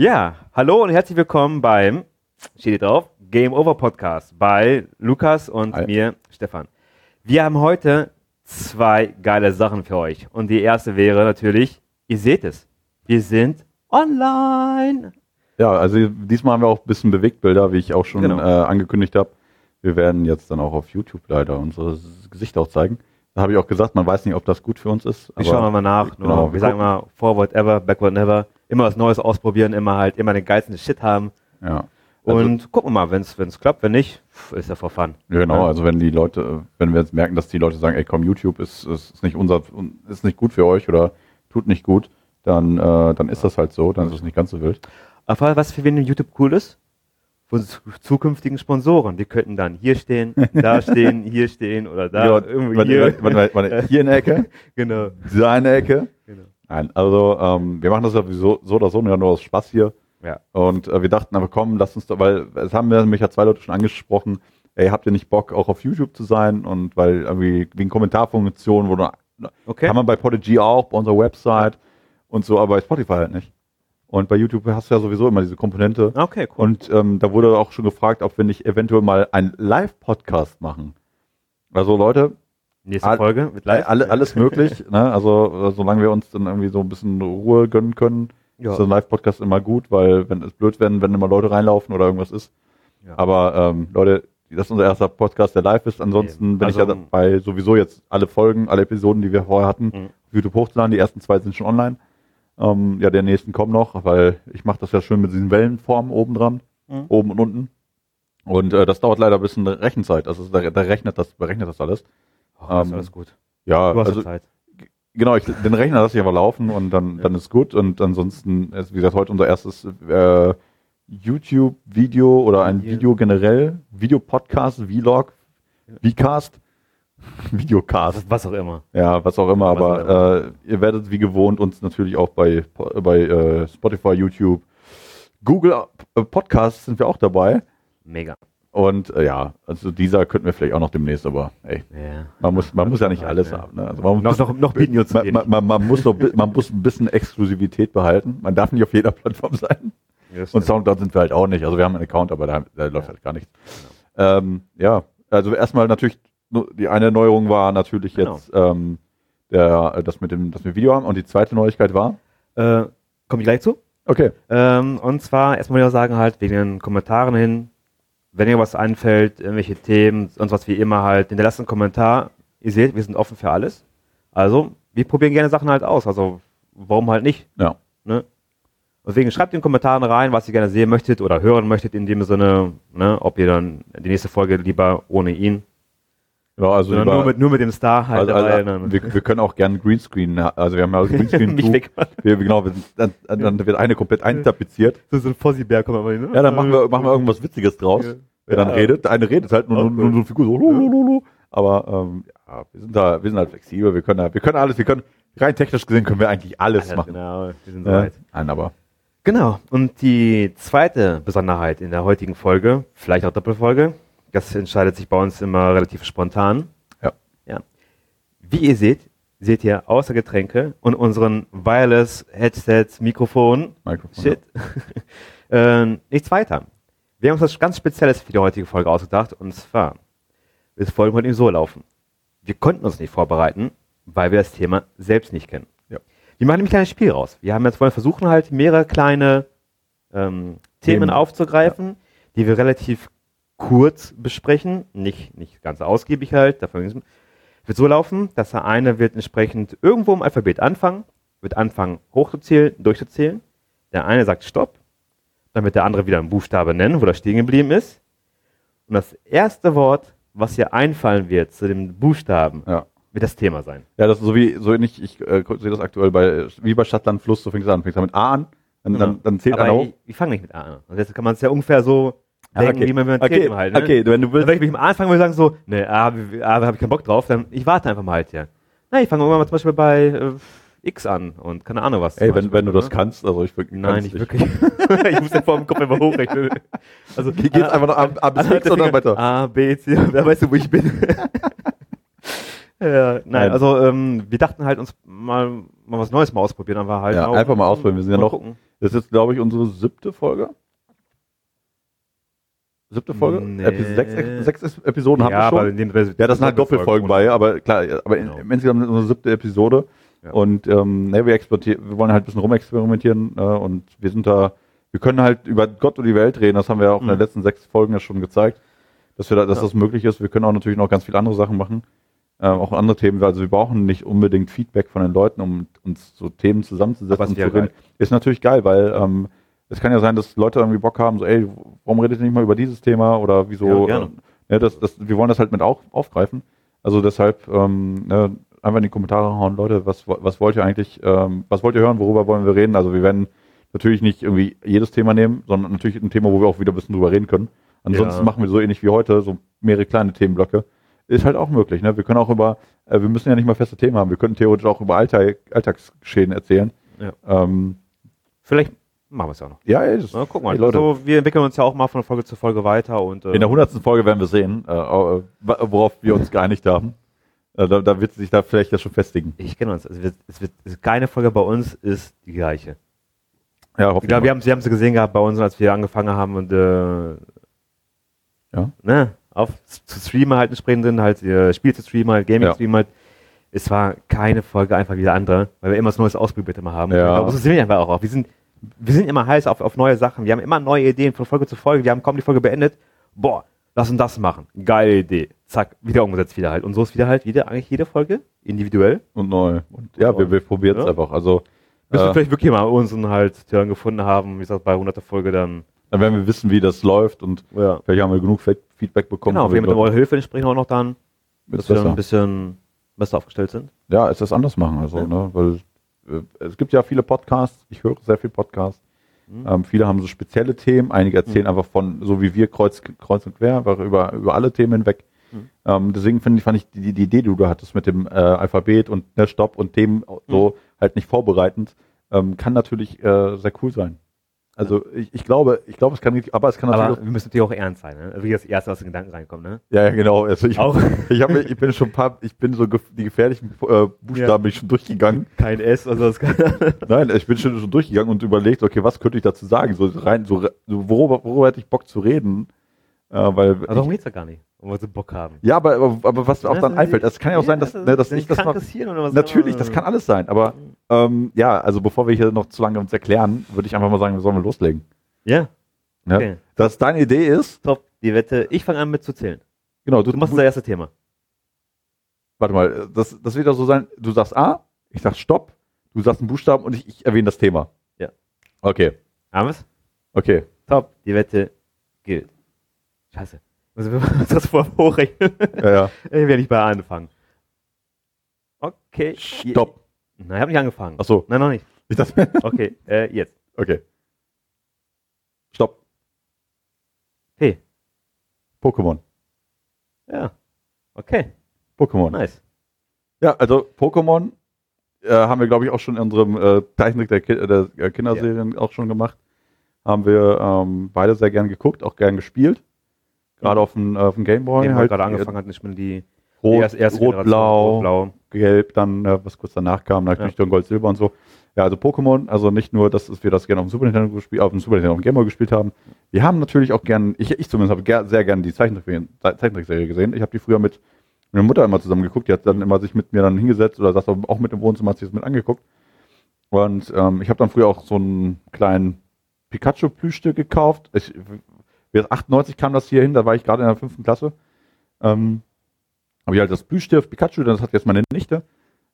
Ja, hallo und herzlich willkommen beim, steht hier drauf, Game Over Podcast bei Lukas und Hi. mir, Stefan. Wir haben heute zwei geile Sachen für euch. Und die erste wäre natürlich, ihr seht es, wir sind online. Ja, also diesmal haben wir auch ein bisschen Bewegtbilder, wie ich auch schon Genau. äh, angekündigt habe. Wir werden jetzt dann auch auf YouTube leider unsere Gesichter auch zeigen. Da habe ich auch gesagt, man weiß nicht, ob das gut für uns ist. Wir schauen mal nach. genau, wir wir sagen immer, forward ever, backward never. Immer was Neues ausprobieren, immer halt, immer den geilsten Shit haben. Ja. Also, Und gucken wir mal, wenn es klappt, wenn nicht, ist ja for fun. genau, also wenn die Leute, wenn wir jetzt merken, dass die Leute sagen, ey komm, YouTube ist, ist, nicht unser, ist nicht gut für euch oder tut nicht gut, dann, äh, dann ist das halt so, dann ist es nicht ganz so wild. Aber was für wen YouTube cool ist? Unsere zukünftigen Sponsoren. Die könnten dann hier stehen, da stehen, hier stehen oder da. Ja, irgendwo warte, hier. warte, warte, hier in der Ecke, genau. da in der Ecke. Nein, also ähm, wir machen das ja sowieso so oder so, nur aus Spaß hier. Ja. Und äh, wir dachten aber komm, lass uns doch, weil es haben mich ja zwei Leute schon angesprochen, ey, habt ihr nicht Bock auch auf YouTube zu sein? Und weil irgendwie wegen Kommentarfunktionen, wo du, Okay. kann man bei Podigy auch, bei unserer Website und so, aber bei Spotify halt nicht. Und bei YouTube hast du ja sowieso immer diese Komponente. Okay, cool. Und ähm, da wurde auch schon gefragt, ob wir nicht eventuell mal einen Live-Podcast machen. Also Leute, Nächste all- Folge mit äh, live. alle, alles möglich, ne? Also äh, solange wir uns dann irgendwie so ein bisschen Ruhe gönnen können, Ja. ist ein Live-Podcast immer gut, weil wenn es blöd werden, wenn immer Leute reinlaufen oder irgendwas ist. Ja. Aber ähm, Leute, das ist unser erster Podcast, der live ist. Ansonsten Eben. bin ich Also- ja dabei, sowieso jetzt alle Folgen, alle Episoden, die wir vorher hatten, Mhm. auf YouTube hochzuladen. Die ersten zwei sind schon online. Ähm, ja, der nächsten kommen noch, weil ich mache das ja schön mit diesen Wellenformen oben dran, Mhm. oben und unten. Und äh, das dauert leider ein bisschen Rechenzeit. Also da, da rechnet das, berechnet das alles. Oh, das ist ähm, alles gut. Ja, Du hast also ja Zeit. Genau, ich, den Rechner lasse ich aber laufen und dann, dann ist gut. Und ansonsten ist, wie gesagt, heute unser erstes äh, YouTube-Video oder ein Video. Video generell. Video-Podcast, Vlog, Vcast, Videocast. Was auch immer. Ja, was auch immer. Was auch aber äh, ihr werdet wie gewohnt uns natürlich auch bei, bei äh, Spotify, YouTube, Google äh, Podcasts sind wir auch dabei. Mega. Und äh, ja, also dieser könnten wir vielleicht auch noch demnächst, aber ey, Ja. man muss, man muss ja nicht Ja, alles ja. haben. Ne? Also man Noch, noch, noch uns zu man, man, man, man, muss noch, man muss ein bisschen Exklusivität behalten. Man darf nicht auf jeder Plattform sein. Ja, das Und. Soundcloud sind wir halt auch nicht. Also wir haben einen Account, aber da, da läuft halt gar nichts. Ähm, ja, also erstmal natürlich, die eine Neuerung war natürlich Genau. jetzt ähm, der, äh, das mit dem, dass wir Video haben. Und die zweite Neuigkeit war, Äh, Komme ich gleich zu? okay, Ähm, und zwar erstmal wieder sagen halt wegen den Kommentaren hin, wenn ihr was einfällt, irgendwelche Themen und was wie immer halt, hinterlasst einen Kommentar. Ihr seht, wir sind offen für alles. Also, wir probieren gerne Sachen halt aus. Also, warum halt nicht? ja. Ne? Deswegen schreibt in den Kommentaren rein, was ihr gerne sehen möchtet oder hören möchtet in dem Sinne, ne, ob ihr dann die nächste Folge lieber ohne ihn, Genau, also lieber- nur mit, nur mit dem Star halt also, also, dann- wir, wir können auch gerne Greenscreen, ja, also wir haben ja Greenscreen mich weg. wir, genau, wir, dann, dann wird eine komplett eintapeziert. So, so ein Fossi-Bär kommt aber hin, ne? Ja, dann machen wir, machen wir irgendwas Witziges draus. Ja. Wer dann Ja. redet, der eine redet halt nur, nur, nur so eine Figur so, lulululu. aber ähm, ja, wir sind da, wir sind halt flexibel, wir können, da, wir können alles, wir können, rein technisch gesehen können wir eigentlich alles Alles, machen. Genau, wir sind Ja. soweit. Nein, aber Genau. Und die zweite Besonderheit in der heutigen Folge, vielleicht auch Doppelfolge, das entscheidet sich bei uns immer relativ spontan. Ja. ja. Wie ihr seht, seht ihr außer Getränke und unseren Wireless Headsets, Mikrofon, Mikrofon. Shit, äh, nichts weiter. Wir haben uns was ganz Spezielles für die heutige Folge ausgedacht und zwar, das Folgen heute so laufen. Wir konnten uns nicht vorbereiten, weil wir das Thema selbst nicht kennen. Ja. Wir machen nämlich ein kleines Spiel raus. Wir haben jetzt wollen versuchen halt mehrere kleine ähm, Themen Themen. aufzugreifen, die wir relativ kurz besprechen, nicht, nicht ganz ausgiebig halt. Dafür wird so laufen, dass der eine wird entsprechend irgendwo im Alphabet anfangen, wird anfangen hochzuzählen, durchzuzählen. Der eine sagt Stopp, dann wird der andere wieder einen Buchstabe nennen, wo er stehen geblieben ist. Und das erste Wort, was hier einfallen wird zu dem Buchstaben, Ja. wird das Thema sein. Ja, das ist so wie, so ähnlich, ich äh, sehe das aktuell bei, wie bei Stadtland Fluss, so fängt es an. Fängt mit A an, dann, dann, dann zählt Aber einer hoch. ich, ich fange nicht mit A an. Und jetzt kann man es ja ungefähr so Ja, denken, wie man mit okay, Thema halt. Ne? okay, wenn du willst, wenn ich mich am Anfang würde sagen so, ne, A, A habe ich keinen Bock drauf, dann ich warte einfach mal halt ja. Na, ich fange irgendwann mal zum Beispiel bei äh, X an und keine Ahnung was. ey, wenn, Beispiel, wenn du das kannst, also ich wirklich Nein, nicht wirklich. ich muss ja vor dem Kopf immer hochrechnen. Also Ge- geht's einfach noch A- A bis X oder Finger. weiter? A, B, C, wer weiß du, wo ich bin. ja, nein, Nein. also ähm, wir dachten halt uns mal, mal was Neues mal ausprobieren, aber halt Ja, auch, einfach mal ausprobieren. Wir sind ja noch- gucken. Das ist jetzt, glaube ich, unsere siebte Folge. Siebte Folge? Nee. Epi sechs, sechs Episoden haben ja, wir aber schon. in dem Ja, das sind halt Doppelfolgen bei, aber klar, aber Genau. insgesamt unsere siebte Episode. Ja. Und ähm, ne, wir, exportieren, wir wollen halt ein bisschen rumexperimentieren äh, und wir sind da, wir können halt über Gott und die Welt reden, das haben wir auch in den Mhm. letzten sechs Folgen ja schon gezeigt, dass, wir da, dass Ja. das möglich ist. Wir können auch natürlich noch ganz viele andere Sachen machen, äh, auch andere Themen. Also wir brauchen nicht unbedingt Feedback von den Leuten, um uns so Themen zusammenzusetzen und zu reden. Ist natürlich geil, weil ähm, es kann ja sein, dass Leute irgendwie Bock haben, so, ey, warum redet ihr nicht mal über dieses Thema oder wieso? Ja, gerne. äh, ne, das, das, wir wollen das halt mit auch aufgreifen. Also deshalb ähm, ne, einfach in die Kommentare hauen, Leute, was, was wollt ihr eigentlich, ähm, was wollt ihr hören, worüber wollen wir reden? Also wir werden natürlich nicht irgendwie jedes Thema nehmen, sondern natürlich ein Thema, wo wir auch wieder ein bisschen drüber reden können. Ansonsten Ja. machen wir so ähnlich wie heute, so mehrere kleine Themenblöcke. Ist halt auch möglich. Ne? Wir können auch über, äh, wir müssen ja nicht mal feste Themen haben, wir können theoretisch auch über Alltag, Alltagsgeschehen erzählen. Ja. Ähm, Vielleicht machen wir es ja auch noch. ja, das, Na, guck mal, ey, Leute. so, wir entwickeln uns ja auch mal von Folge zu Folge weiter und äh, In der hundertsten Folge werden wir sehen, äh, äh, worauf wir uns geeinigt haben. Äh, da, da wird sich da vielleicht ja schon festigen. ich kenne uns. Also es wird, keine Folge bei uns ist die gleiche. Ja, hoffe Ich glaube, wir haben, wir haben sie gesehen gehabt bei uns, als wir angefangen haben und äh, Ja. ne, auf zu streamen halt entsprechend sind, halt äh, Spiel zu streamen, halt Gaming Ja. zu streamen halt. Es war keine Folge einfach wie die andere, weil wir immer was Neues ausprobiert immer haben. Ja. Aber so sind wir einfach auch. Wir sind, wir sind immer heiß auf, auf neue Sachen. Wir haben immer neue Ideen von Folge zu Folge. Wir haben kaum die Folge beendet. Boah, lass uns das machen. Geile Idee. Zack, wieder umgesetzt wieder halt. Und so ist wieder halt wieder eigentlich jede Folge individuell. und neu. Und ja, wir, wir probieren es Ja. einfach. Also Bis wir äh, vielleicht wirklich mal unseren halt Turn gefunden haben. Wie gesagt, bei 100. Folge dann. dann werden wir wissen, wie das läuft und Ja. vielleicht haben wir genug Fe- Feedback bekommen. Genau, wir mit eurer. Hilfe entsprechend auch noch dann, dass wir dann besser. ein bisschen besser aufgestellt sind. Ja, es ist anders machen. Also, Ja. ne, weil äh, es gibt ja viele Podcasts. Ich höre sehr viel Podcasts. Mhm. Ähm, viele haben so spezielle Themen. Einige erzählen einfach von, so wie wir kreuz, kreuz und quer, einfach über, über alle Themen hinweg. Mhm. Ähm, deswegen finde ich, fand ich die, die Idee, die du hattest mit dem äh, Alphabet und ne, Stopp und Themen so halt nicht vorbereitend, ähm, kann natürlich äh, sehr cool sein. Also ich, ich glaube, ich glaube, es kann nicht, aber es kann natürlich Aber wir müssen natürlich auch ernst sein, ne? Wie das erste aus den Gedanken reinkommt, ne? Ja, ja, genau. Also ich, Auch. ich, hab, ich bin schon ein paar, ich bin so gef die gefährlichen äh, Buchstaben Ja. bin ich schon durchgegangen. Kein S, also das kann. Nein, ich bin schon, schon durchgegangen und überlegt, okay, was könnte ich dazu sagen? So rein, so, so worüber, worüber hätte ich Bock zu reden? Äh, weil Also darum geht's ja gar nicht, um wir so Bock haben. ja, aber, aber, aber was auch dann einfällt, das kann ja auch sein, dass, ne, dass ich das noch, Hirn oder was natürlich, das kann alles sein, aber ähm, ja, also bevor wir hier noch zu lange uns erklären, würde ich einfach mal sagen, wir sollen wir loslegen. Ja, Ja? Okay. Dass deine Idee ist, top. Die Wette, ich fange an mit zu zählen. genau, du, Du machst du das erste Thema. warte mal, das, das wird doch so sein, du sagst A, ich sag Stopp, du sagst einen Buchstaben und ich, ich erwähne das Thema. Ja. Okay, Haben wir's? okay. Top. Die Wette gilt. Scheiße. Also wir müssen das vorher hochrechnen. Ja, ja. Ich werde nicht bei A anfangen. Okay. Stopp. Nein, ich habe nicht angefangen. Ach so. Nein, noch nicht. Ich dachte, Okay, äh, jetzt. okay. Stopp. P. Pokémon. Ja. Okay, Pokémon. nice. Ja, also Pokémon äh, haben wir, glaube ich, auch schon in unserem äh, Zeichentrick der, Ki der äh, Kinderserien auch schon gemacht. Haben wir ähm, beide sehr gern geguckt, auch gern gespielt. Gerade auf dem, äh, auf dem Gameboy. Den wir halt, gerade angefangen hatten, ich bin die, die Rot, erste, erste Rot, Blau, Rot-Blau. Gelb, dann, äh, was kurz danach kam, Ja. natürlich dann Gold, Silber und so. Ja, also Pokémon, also nicht nur, dass wir das gerne auf dem Super Nintendo gespielt, auf dem Super Nintendo, auf dem Gameboy gespielt haben. Wir haben natürlich auch gern, ich, ich zumindest habe ger sehr gern die Zeichentrick- Zeichentrickserie gesehen. Ich habe die früher mit meiner Mutter immer zusammen geguckt. Die hat dann immer sich mit mir dann hingesetzt oder saß auch mit im Wohnzimmer, hat sich das mit angeguckt. Und ähm, ich habe dann früher auch so einen kleinen Pikachu-Plüschstück gekauft. Ich, 98 kam das hier hin, da war ich gerade in der fünften Klasse. Ähm, habe ich halt das Plüschstift Pikachu, das hat jetzt meine Nichte.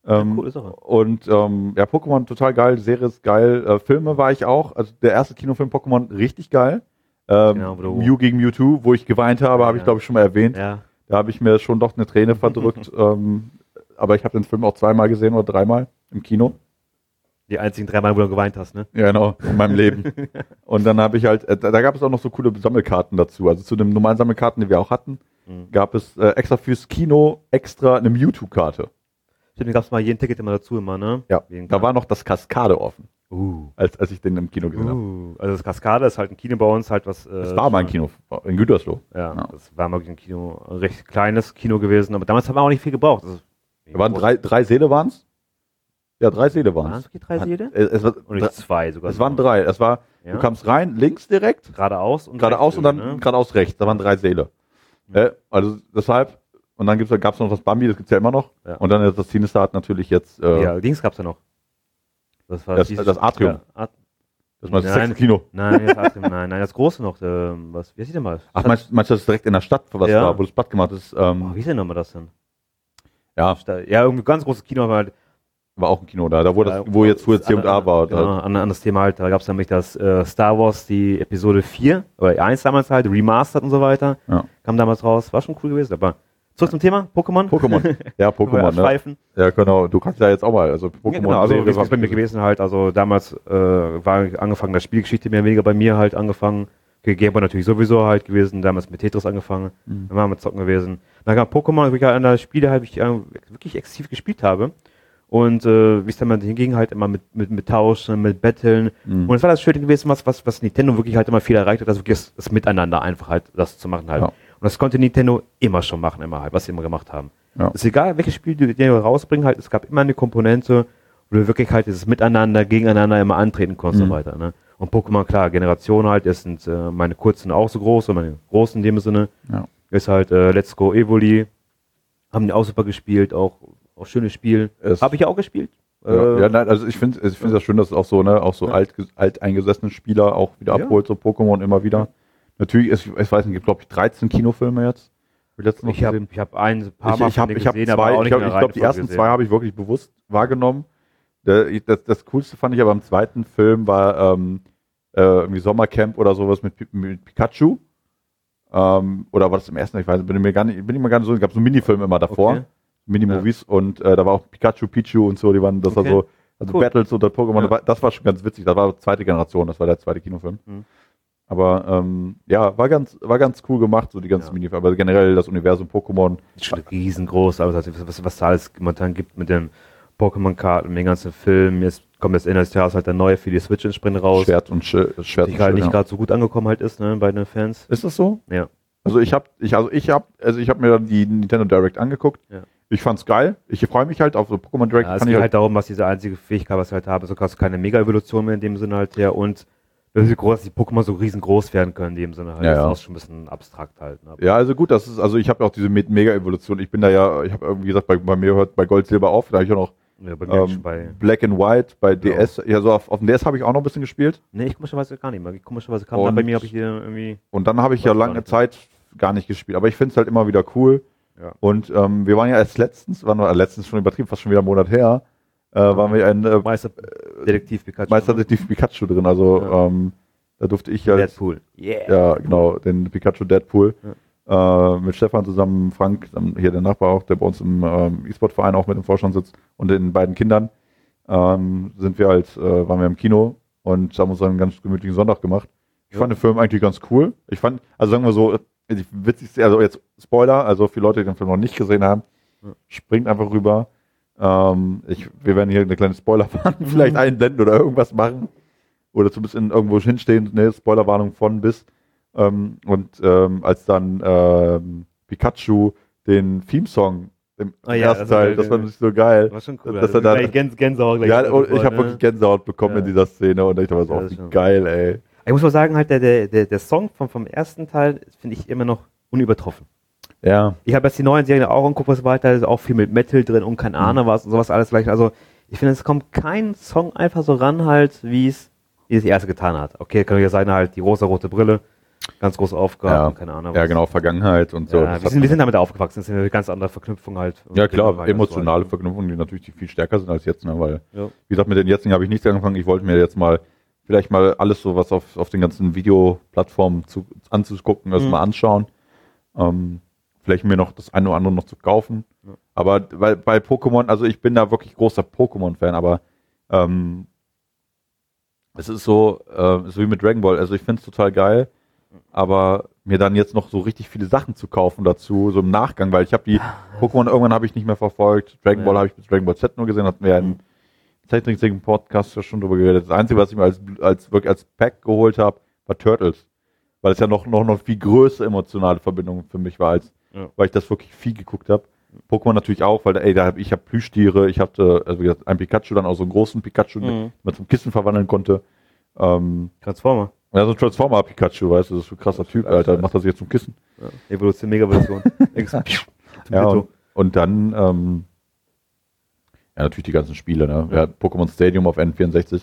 Ähm, coole Sache. Und ähm, ja, Pokémon total geil, Serie ist geil. Äh, Filme war ich auch. Also der erste Kinofilm Pokémon richtig geil. Ähm, Genau, Mew gegen Mewtwo, wo ich geweint habe, habe ich Ja. glaube ich schon mal erwähnt. Ja. Da habe ich mir schon doch eine Träne verdrückt. ähm, aber ich habe den Film auch zweimal gesehen oder dreimal im Kino. Die einzigen drei Mal, wo du geweint hast, ne? Ja, genau, in meinem Leben. Und dann habe ich halt, äh, da, gab es auch noch so coole Sammelkarten dazu. Also zu den normalen Sammelkarten, die wir auch hatten, Mhm. gab es äh, extra fürs Kino extra eine Mewtwo-Karte. Stimmt, gab es mal jeden Ticket immer dazu immer, ne? Ja, Wegen da war noch das Kaskade offen, Uh. als, als ich den im Kino gesehen habe. Uh. Also das Kaskade ist halt ein Kino bei uns, halt was. Äh, Das war mein Kino in Gütersloh. Ja, Ja. das war mal ein Kino, ein recht kleines Kino gewesen, aber damals haben wir auch nicht viel gebraucht. Also, Da waren drei, drei Säle waren's. Ja, drei Seele Waren waren es wirklich drei Seele? es. Es, war, Oder nicht zwei sogar. es waren drei. Es war, Ja? du kamst rein, links direkt, geradeaus und geradeaus und dann ne? geradeaus rechts. Da waren drei Seele. Äh, also deshalb, und dann gibt's, da gab es noch das Bambi, das gibt's ja immer noch. Ja. Und dann das Sinister hat natürlich jetzt äh, Ja, Dings gab's ja noch. Das war Das- dieses- das Atrium. Ja, At das, war das Nein. Kino. nein, das Atrium, nein, nein, das große noch. Ähm, was, wie heißt denn mal? Ach, meinst, meinst du das direkt in der Stadt, was Ja. war, wo das Bad gemacht ist? Oh, Ähm, wie ist denn nochmal das denn? ja, Da- Ja, irgendwie ganz großes Kino, aber halt, war auch ein Kino da, da wo, das, wo jetzt, wo jetzt an- C&A war. Genau, an, an das Thema halt, da gab es nämlich das äh, Star Wars, die Episode 4, oder 1 damals halt, remastered und so weiter. Ja. Kam damals raus, war schon cool gewesen. Aber zurück zum Thema, Pokémon. Pokémon. Ja, Pokémon, ne? Ja, genau. Du kannst ja jetzt auch mal, also Pokémon. Ja, genau, also ist war- bei mir gewesen halt, also damals äh, war angefangen, das Spielgeschichte mehr oder weniger bei mir halt angefangen. Okay, Game Boy natürlich sowieso halt gewesen, damals mit Tetris angefangen, Mhm. dann waren wir zocken gewesen. Dann kam Pokémon, wirklich einer der Spiele, halt, ich äh, wirklich exzessiv gespielt habe. Und äh, wie es dann mal hinging, halt immer mit, mit, mit Tauschen, mit Betteln. Mhm. Und es war das Schöne gewesen, was, was, was Nintendo wirklich halt immer viel erreicht hat, also wirklich das, das Miteinander einfach halt, das zu machen halt. Ja. Und das konnte Nintendo immer schon machen, immer halt, was sie immer gemacht haben. Ja. Ist egal, welches Spiel die, die rausbringen, halt, es gab immer eine Komponente, wo du wirklich halt dieses Miteinander, gegeneinander immer antreten konntest und Mhm. so weiter. Ne? Und Pokémon, klar, Generation halt, das sind äh, meine kurzen auch so groß, und meine großen in dem Sinne. Ja. Ist halt äh, Let's Go Evoli. Haben die auch super gespielt, auch, auch schönes Spiel. Habe ich ja auch gespielt. Ja, Äh, ja, nein, also ich finde ich das schön, dass es auch so, ne, auch so Ja. alt, alteingesessene Spieler auch wieder Ja. abholt, so Pokémon immer wieder. Natürlich, ist, ich weiß nicht, gibt glaube ich 13 Kinofilme jetzt. Hab ich habe gesehen. hab ein paar Ich, Mal ich ich hab denen zwei, ich glaube, glaub, die ersten gesehen. zwei habe ich wirklich bewusst wahrgenommen. Das, das Coolste fand ich aber im zweiten Film war ähm, äh, irgendwie Sommercamp oder sowas mit, mit Pikachu. Ähm, oder war das im ersten? Ich weiß, bin ich mir gar nicht, bin ich mir gar nicht so, es gab so Minifilme immer davor. Okay. Mini-Movies und äh, da war auch Pikachu, Pichu und so, die waren, das Okay. war so, also Cool. Battles oder Pokémon, Ja. das war- das schon ganz witzig, das war zweite Generation, das war der zweite Kinofilm. Mhm. Aber ähm, ja, war ganz, war ganz cool gemacht, so die ganzen Ja. Minifilme, aber generell das Universum Pokémon. ist schon riesengroß, aber was, was, was da alles momentan gibt mit den Pokémon-Karten, mit den ganzen Filmen. Jetzt kommt jetzt Ende des Jahres halt der neue für die Switch entsprechend raus. Schwert und Sch Schwert die Schild, nicht ja. gerade so gut angekommen halt ist, ne, bei den Fans. Ist das so? Ja. Also ich habe ich also ich habe also ich habe mir dann die Nintendo Direct angeguckt. Ja. Ich fand's geil. Ich freue mich halt auf so Pokémon Direct. Ja, es geht ich halt darum, was diese einzige Fähigkeit, was sie halt haben, so hast du keine Mega-Evolution mehr in dem Sinne halt her und das ist groß, dass die Pokémon so riesengroß werden können in dem Sinne halt. Ja, das ja. ist auch schon ein bisschen abstrakt halt. Ne? ja, also gut, das ist also ich habe ja auch diese Me- Mega-Evolution. Ich bin da ja, ich habe irgendwie gesagt, bei, bei mir hört bei Gold Silber auf. Da habe ich auch noch Ja, ähm. Black and White bei DS. Ja, so auf, auf dem DS habe ich auch noch ein bisschen gespielt. Nee, ich komischerweise gar nicht mehr. Komischerweise kam Und- dann bei mir, habe ich hier irgendwie. Und dann habe ich ja ich lange. Zeit gar nicht gespielt. Aber ich finde es halt immer wieder cool. Ja. Und ähm, wir waren ja erst letztens, waren wir äh, letztens schon übertrieben, fast schon wieder einen Monat her, äh, waren wir ein äh, Meister Detektiv Pikachu. Meisterdetektiv Pikachu drin. Also Ja. ähm, da durfte ich ja, Deadpool. Yeah. ja genau, den Pikachu Deadpool äh, mit Stefan zusammen, Frank, dann hier der Nachbar auch, der bei uns im ähm, E-Sport-Verein auch mit im Vorstand sitzt und den beiden Kindern ähm, sind wir halt, äh, waren wir im Kino und haben uns einen ganz gemütlichen Sonntag gemacht. Ich Ja. fand den Film eigentlich ganz cool. Ich fand, also sagen wir so, die witzigste, also jetzt Spoiler, also für Leute, die den Film noch nicht gesehen haben, springt einfach rüber. Ähm, ich, wir werden hier eine kleine Spoilerwarnung Mhm. vielleicht einblenden oder irgendwas machen. Oder zumindest in irgendwo hinstehen, ne, Spoilerwarnung von bis. Ähm, und ähm, als dann ähm, Pikachu den Theme-Song im Ah ja, ersten also, Teil, das fand ich so geil. War schon cool. Dass also er da- gleich Gänse, Gänsehaut gleich Ja, und ich habe ne? wirklich Gänsehaut bekommen in Ja. dieser Szene und ich dachte mir so, Ja, oh, das geil, ey. Ich muss mal sagen, halt, der, der, der, Song vom, vom ersten Teil finde ich immer noch unübertroffen. Ja, Ich habe jetzt die neuen Serien auch angeguckt, was weiter, ist auch viel mit Metal drin und keine Ahnung was und sowas alles gleich. Also ich finde, es kommt kein Song einfach so ran halt, wie es, die erste getan hat. Okay, kann ja sein halt die rosa-rote Brille, ganz große Aufgabe, Ja. keine Ahnung. ja was. genau, Vergangenheit und so. Ja, Das wir, sind, wir sind damit aufgewachsen, das ist eine ganz andere Verknüpfung halt. ja klar, halt emotionale so Verknüpfungen, die natürlich viel stärker sind als jetzt, ne? weil, Ja. wie gesagt, mit den jetzigen habe ich nichts angefangen. Ich wollte mir jetzt mal vielleicht mal alles so, was auf, auf den ganzen Videoplattformen zu, anzugucken, das Mhm. mal anschauen. Ähm, vielleicht mir noch das eine oder andere noch zu kaufen. Ja. Aber weil bei Pokémon, also ich bin da wirklich großer Pokémon-Fan, aber ähm, es ist so, äh, so wie mit Dragon Ball. Also ich finde es total geil, aber mir dann jetzt noch so richtig viele Sachen zu kaufen dazu, so im Nachgang, weil ich habe die Pokémon irgendwann habe ich nicht mehr verfolgt. Dragon Ja. Ball habe ich bis Dragon Ball Z nur gesehen, hatten wir ja Mhm. einen Zeichentricksägen Podcast ja schon drüber geredet. Das Einzige, was ich mir als, als wirklich als Pack geholt habe, war Turtles. Weil es ja noch, noch, noch viel größere emotionale Verbindung für mich war, als Ja. weil ich das wirklich viel geguckt habe. Pokémon natürlich auch, weil ey, da hab, ich habe Plüschtiere, ich hatte also wie gesagt, ein Pikachu, dann auch so einen großen Pikachu, Mhm. den man zum Kissen verwandeln konnte. Ähm, Transformer. ja, so ein Transformer-Pikachu, weißt du, das ist so ein krasser Typ, Alter. Alter, macht sich jetzt zum Kissen. Ja. Evolution, Mega-Evolution. Ja, und, und dann, ähm, ja, natürlich die ganzen Spiele, ne? Ja, Pokémon Stadium auf N64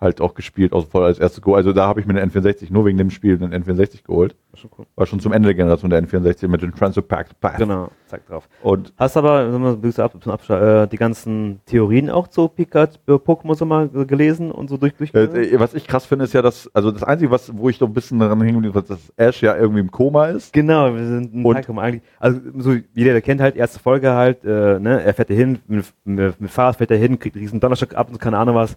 halt auch gespielt, also voll als erstes Go. Also da habe ich mir den N64 nur wegen dem Spiel den N64 geholt. Schon cool. War schon zum Ende der Generation der N64 mit dem Transfer Pack. Genau, zack drauf. Und Hast aber, mal, bis ab, zum Abschluss, äh, die ganzen Theorien auch zu Pikachu, äh, Pokémon so mal gelesen und so durch, durch äh, was ich krass finde, ist ja, dass, also das Einzige, was, wo ich doch ein bisschen daran hängen bin, ist, dass Ash ja irgendwie im Koma ist. Genau, wir sind Und- Teilkommen eigentlich. Also so jeder, der kennt halt, erste Folge halt, äh, ne, er fährt da hin, mit, mit, mit Fahrrad fährt er hin, kriegt einen riesen Donnerstock ab und keine Ahnung was.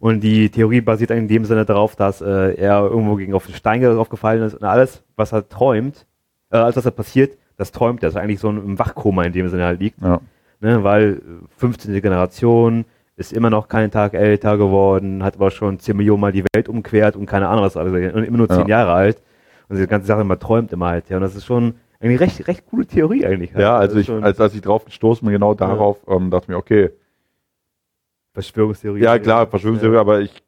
Und die Theorie basiert in dem Sinne darauf, dass äh, er irgendwo gegen auf den Stein draufgefallen ist und alles, was er träumt, äh, alles was da passiert, das träumt er. Das ist eigentlich so ein Wachkoma in dem Sinne halt liegt. Ja. Ne, weil äh, 15. Generation ist immer noch keinen Tag älter geworden, hat aber schon 10 Millionen Mal die Welt umquert und keine Ahnung was alles. Und immer nur 10 Ja. Jahre alt. Und diese ganze Sache immer träumt immer halt. Ja. Und das ist schon eine recht, recht coole Theorie eigentlich. halt. Ja, also ich, als, als ich drauf gestoßen bin, genau darauf, ähm, dachte ich mir, okay, Verschwörungstheorie. ja klar, Verschwörungstheorie, Ja. aber ich,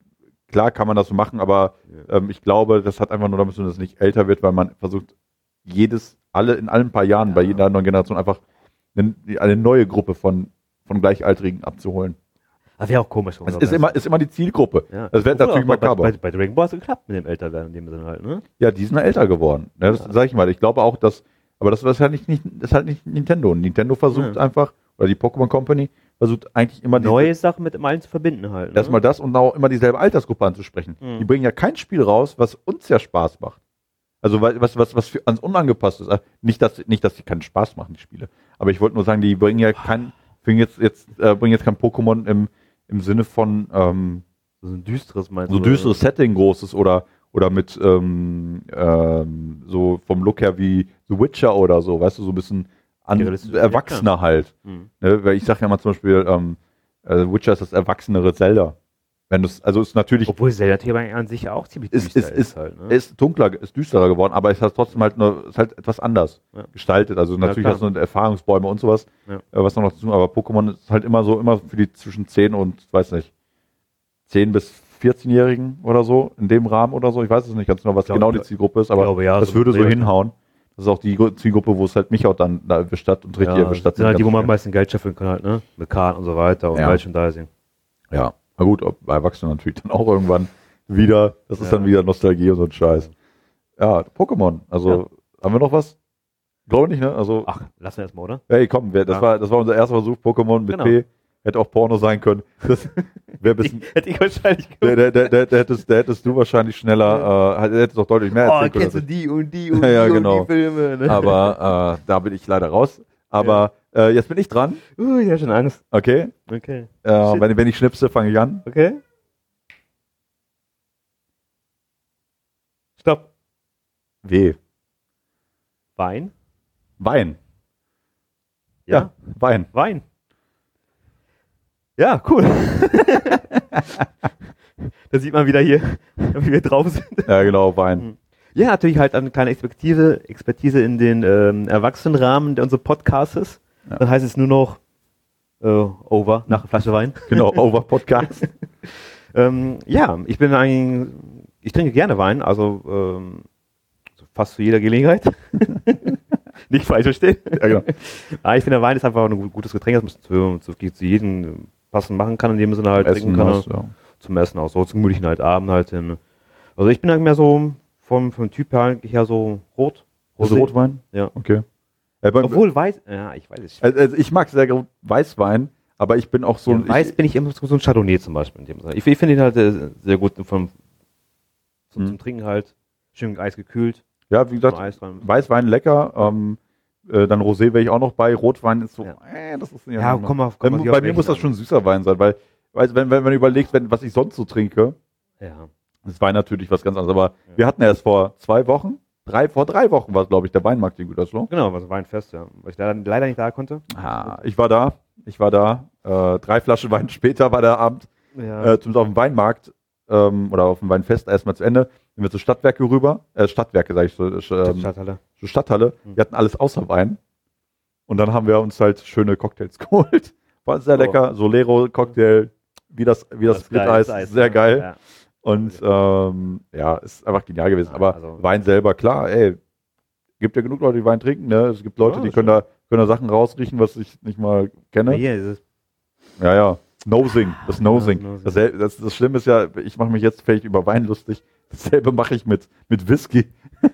klar kann man das so machen, aber ähm, ich glaube, das hat einfach nur damit zu tun, dass es nicht älter wird, weil man versucht, jedes, alle, in allen paar Jahren, bei Ja. jeder neuen Generation einfach eine, eine neue Gruppe von, von Gleichaltrigen abzuholen. Das wäre auch komisch. Es ist immer, ist immer die Zielgruppe. ja. Das wäre natürlich aber bei, bei, bei Dragon Ball hat es geklappt mit dem Älterwerden in dem Sinne halt, ne? Ja, die sind älter geworden. Ne, das Ja. sage ich mal. Ich glaube auch, dass, aber das ist halt nicht, nicht, das ist halt nicht Nintendo. Nintendo versucht Ja. einfach, oder die Pokémon Company versucht eigentlich immer Neue Sachen mit dem allen zu verbinden halt. Ne? erstmal das und auch immer dieselbe Altersgruppe anzusprechen. Mhm. Die bringen ja kein Spiel raus, was uns ja Spaß macht. Also was, was, was für uns unangepasst ist. Äh, Nicht, dass, nicht, dass die keinen Spaß machen, die Spiele. Aber ich wollte nur sagen, die bringen ja kein, bringen jetzt, jetzt, äh, bringen jetzt kein Pokémon im, im Sinne von ähm, so ein düsteres meinst so düsteres Setting großes oder oder mit ähm, ähm, so vom Look her wie The Witcher oder so, weißt du, so ein bisschen an, Realistisch, erwachsener halt. Hm. Ne? Weil ich sage ja mal zum Beispiel, ähm, äh, Witcher ist das erwachsenere Zelda. Wenn das, also ist natürlich, Obwohl Zelda-Thema an sich auch ziemlich Ist- düster ist- ist- halt, ne? ist dunkler, ist düsterer geworden, aber es hat trotzdem halt nur, ist halt etwas anders Ja. gestaltet. Also natürlich klar. hast du Erfahrungsbäume und sowas, Ja. äh, was noch dazu, aber Pokémon ist halt immer so, immer für die zwischen 10 und, weiß nicht, 10 bis 14-Jährigen oder so, in dem Rahmen oder so. Ich weiß es nicht ganz genau, was Glaub- genau die Zielgruppe ist, aber glaube, ja, das so würde so hinhauen. Das ist auch die Gru- Zielgruppe, wo es halt mich auch dann da erwischt hat und richtig ja, erwischt hat. sind halt die, wo man am meisten Geld scheffeln kann halt, ne? Mit Karten und so weiter und Ja. Merchandising. Ja, na gut, bei Erwachsenen natürlich dann auch irgendwann wieder. Das ist Ja. dann wieder Nostalgie und so ein Scheiß. Ja, Pokémon. Also, haben wir noch was? Glaube nicht, ne? Also, Ach, lassen wir erstmal, oder? hey, komm, das, Ja. war, das war unser erster Versuch, Pokémon mit Genau. P. Hätte auch Porno sein können. Das wär bisschen, Hätte ich wahrscheinlich der, der, der, der, der, hättest, der hättest du wahrscheinlich schneller, äh, hättest doch deutlich mehr Oh, erzählen können. kennst du die und die und Ja, ja, die genau. und die Filme, ich. ne? Aber äh, da bin ich leider raus. Aber äh, jetzt bin ich dran. Uh, ich hab schon Angst. Okay. Okay. Äh, wenn, wenn ich schnipse, fange ich an. Okay. Stopp. W. Wein? Wein. Ja. ja Wein. Wein. Ja, cool. da sieht man wieder hier, wie wir drauf sind. Ja, genau, Wein. Ja, natürlich halt eine kleine Expertise, Expertise in den ähm, Erwachsenenrahmen der unseres Podcasts. ist. Ja. Dann heißt es nur noch äh, over nach einer Flasche Wein. Genau, Over Podcast. Ähm, ja, ich bin ein, ich trinke gerne Wein, also ähm, fast zu jeder Gelegenheit. Nicht falsch verstehen. ja, genau. Ah, ich finde, Wein ist einfach ein gu- gutes Getränk, das man zu, zu, zu jedem passend machen kann, in dem Sinne halt Essen trinken kann. was, ja. Zum Essen auch, so zum gemütlichen halt Abend halt hin. Also ich bin halt mehr so vom, vom Typ her eigentlich ja so rot. Also Rosé. Rotwein? Ja. Okay. Äh, Obwohl weiß, ja, ich weiß es. also, also ich mag sehr gut Weißwein, aber ich bin auch so So ein. weiß ich, bin ich immer so ein Chardonnay zum Beispiel. In dem Sinne. Ich, ich finde ihn halt äh, sehr gut vom, zum, Mhm. zum Trinken halt. Schön eisgekühlt. ja, wie gesagt, Eis. Weißwein lecker. Ähm, äh, dann Rosé wäre ich auch noch bei. Rotwein ist so, Ja. äh, das ist Ja, komm mal, komm Bei, mal bei mir muss das schon süßer Wein sein, weil, weil wenn, wenn man überlegt, wenn, was ich sonst so trinke, Ja. ist Wein natürlich was ganz anderes. Aber Ja. wir hatten erst vor zwei Wochen, drei, vor drei Wochen war es, glaube ich, der Weinmarkt in Gütersloh. Genau, also Weinfest, ja. Weil ich leider, leider nicht da konnte. Ah, ich war da, ich war da. Äh, drei Flaschen Wein später war der Abend. Ja. äh, zumindest auf dem Weinmarkt ähm, oder auf dem Weinfest erstmal zu Ende. Sind wir zu Stadtwerke rüber, äh, Stadtwerke sage ich so, äh, Stadthalle. zur Stadthalle. Mhm. Wir hatten alles außer Wein. Und dann haben wir uns halt schöne Cocktails geholt. War sehr Oh. lecker. Solero-Cocktail, wie das, wie das, Split-Eis, geiles sehr ne? geil. Ja. Und ähm, ja, ist einfach genial gewesen. Aber also- Wein selber, klar, ey, gibt ja genug Leute, die Wein trinken. Ne? Es gibt Leute, Ja, die das können da, können da Sachen rausriechen, was ich nicht mal kenne. Hier, dieses, Ja, ja. Nosing, das Nosing. Nosing. Das, das, das Schlimme ist ja, ich mache mich jetzt vielleicht über Wein lustig. Dasselbe mache ich mit, mit Whisky.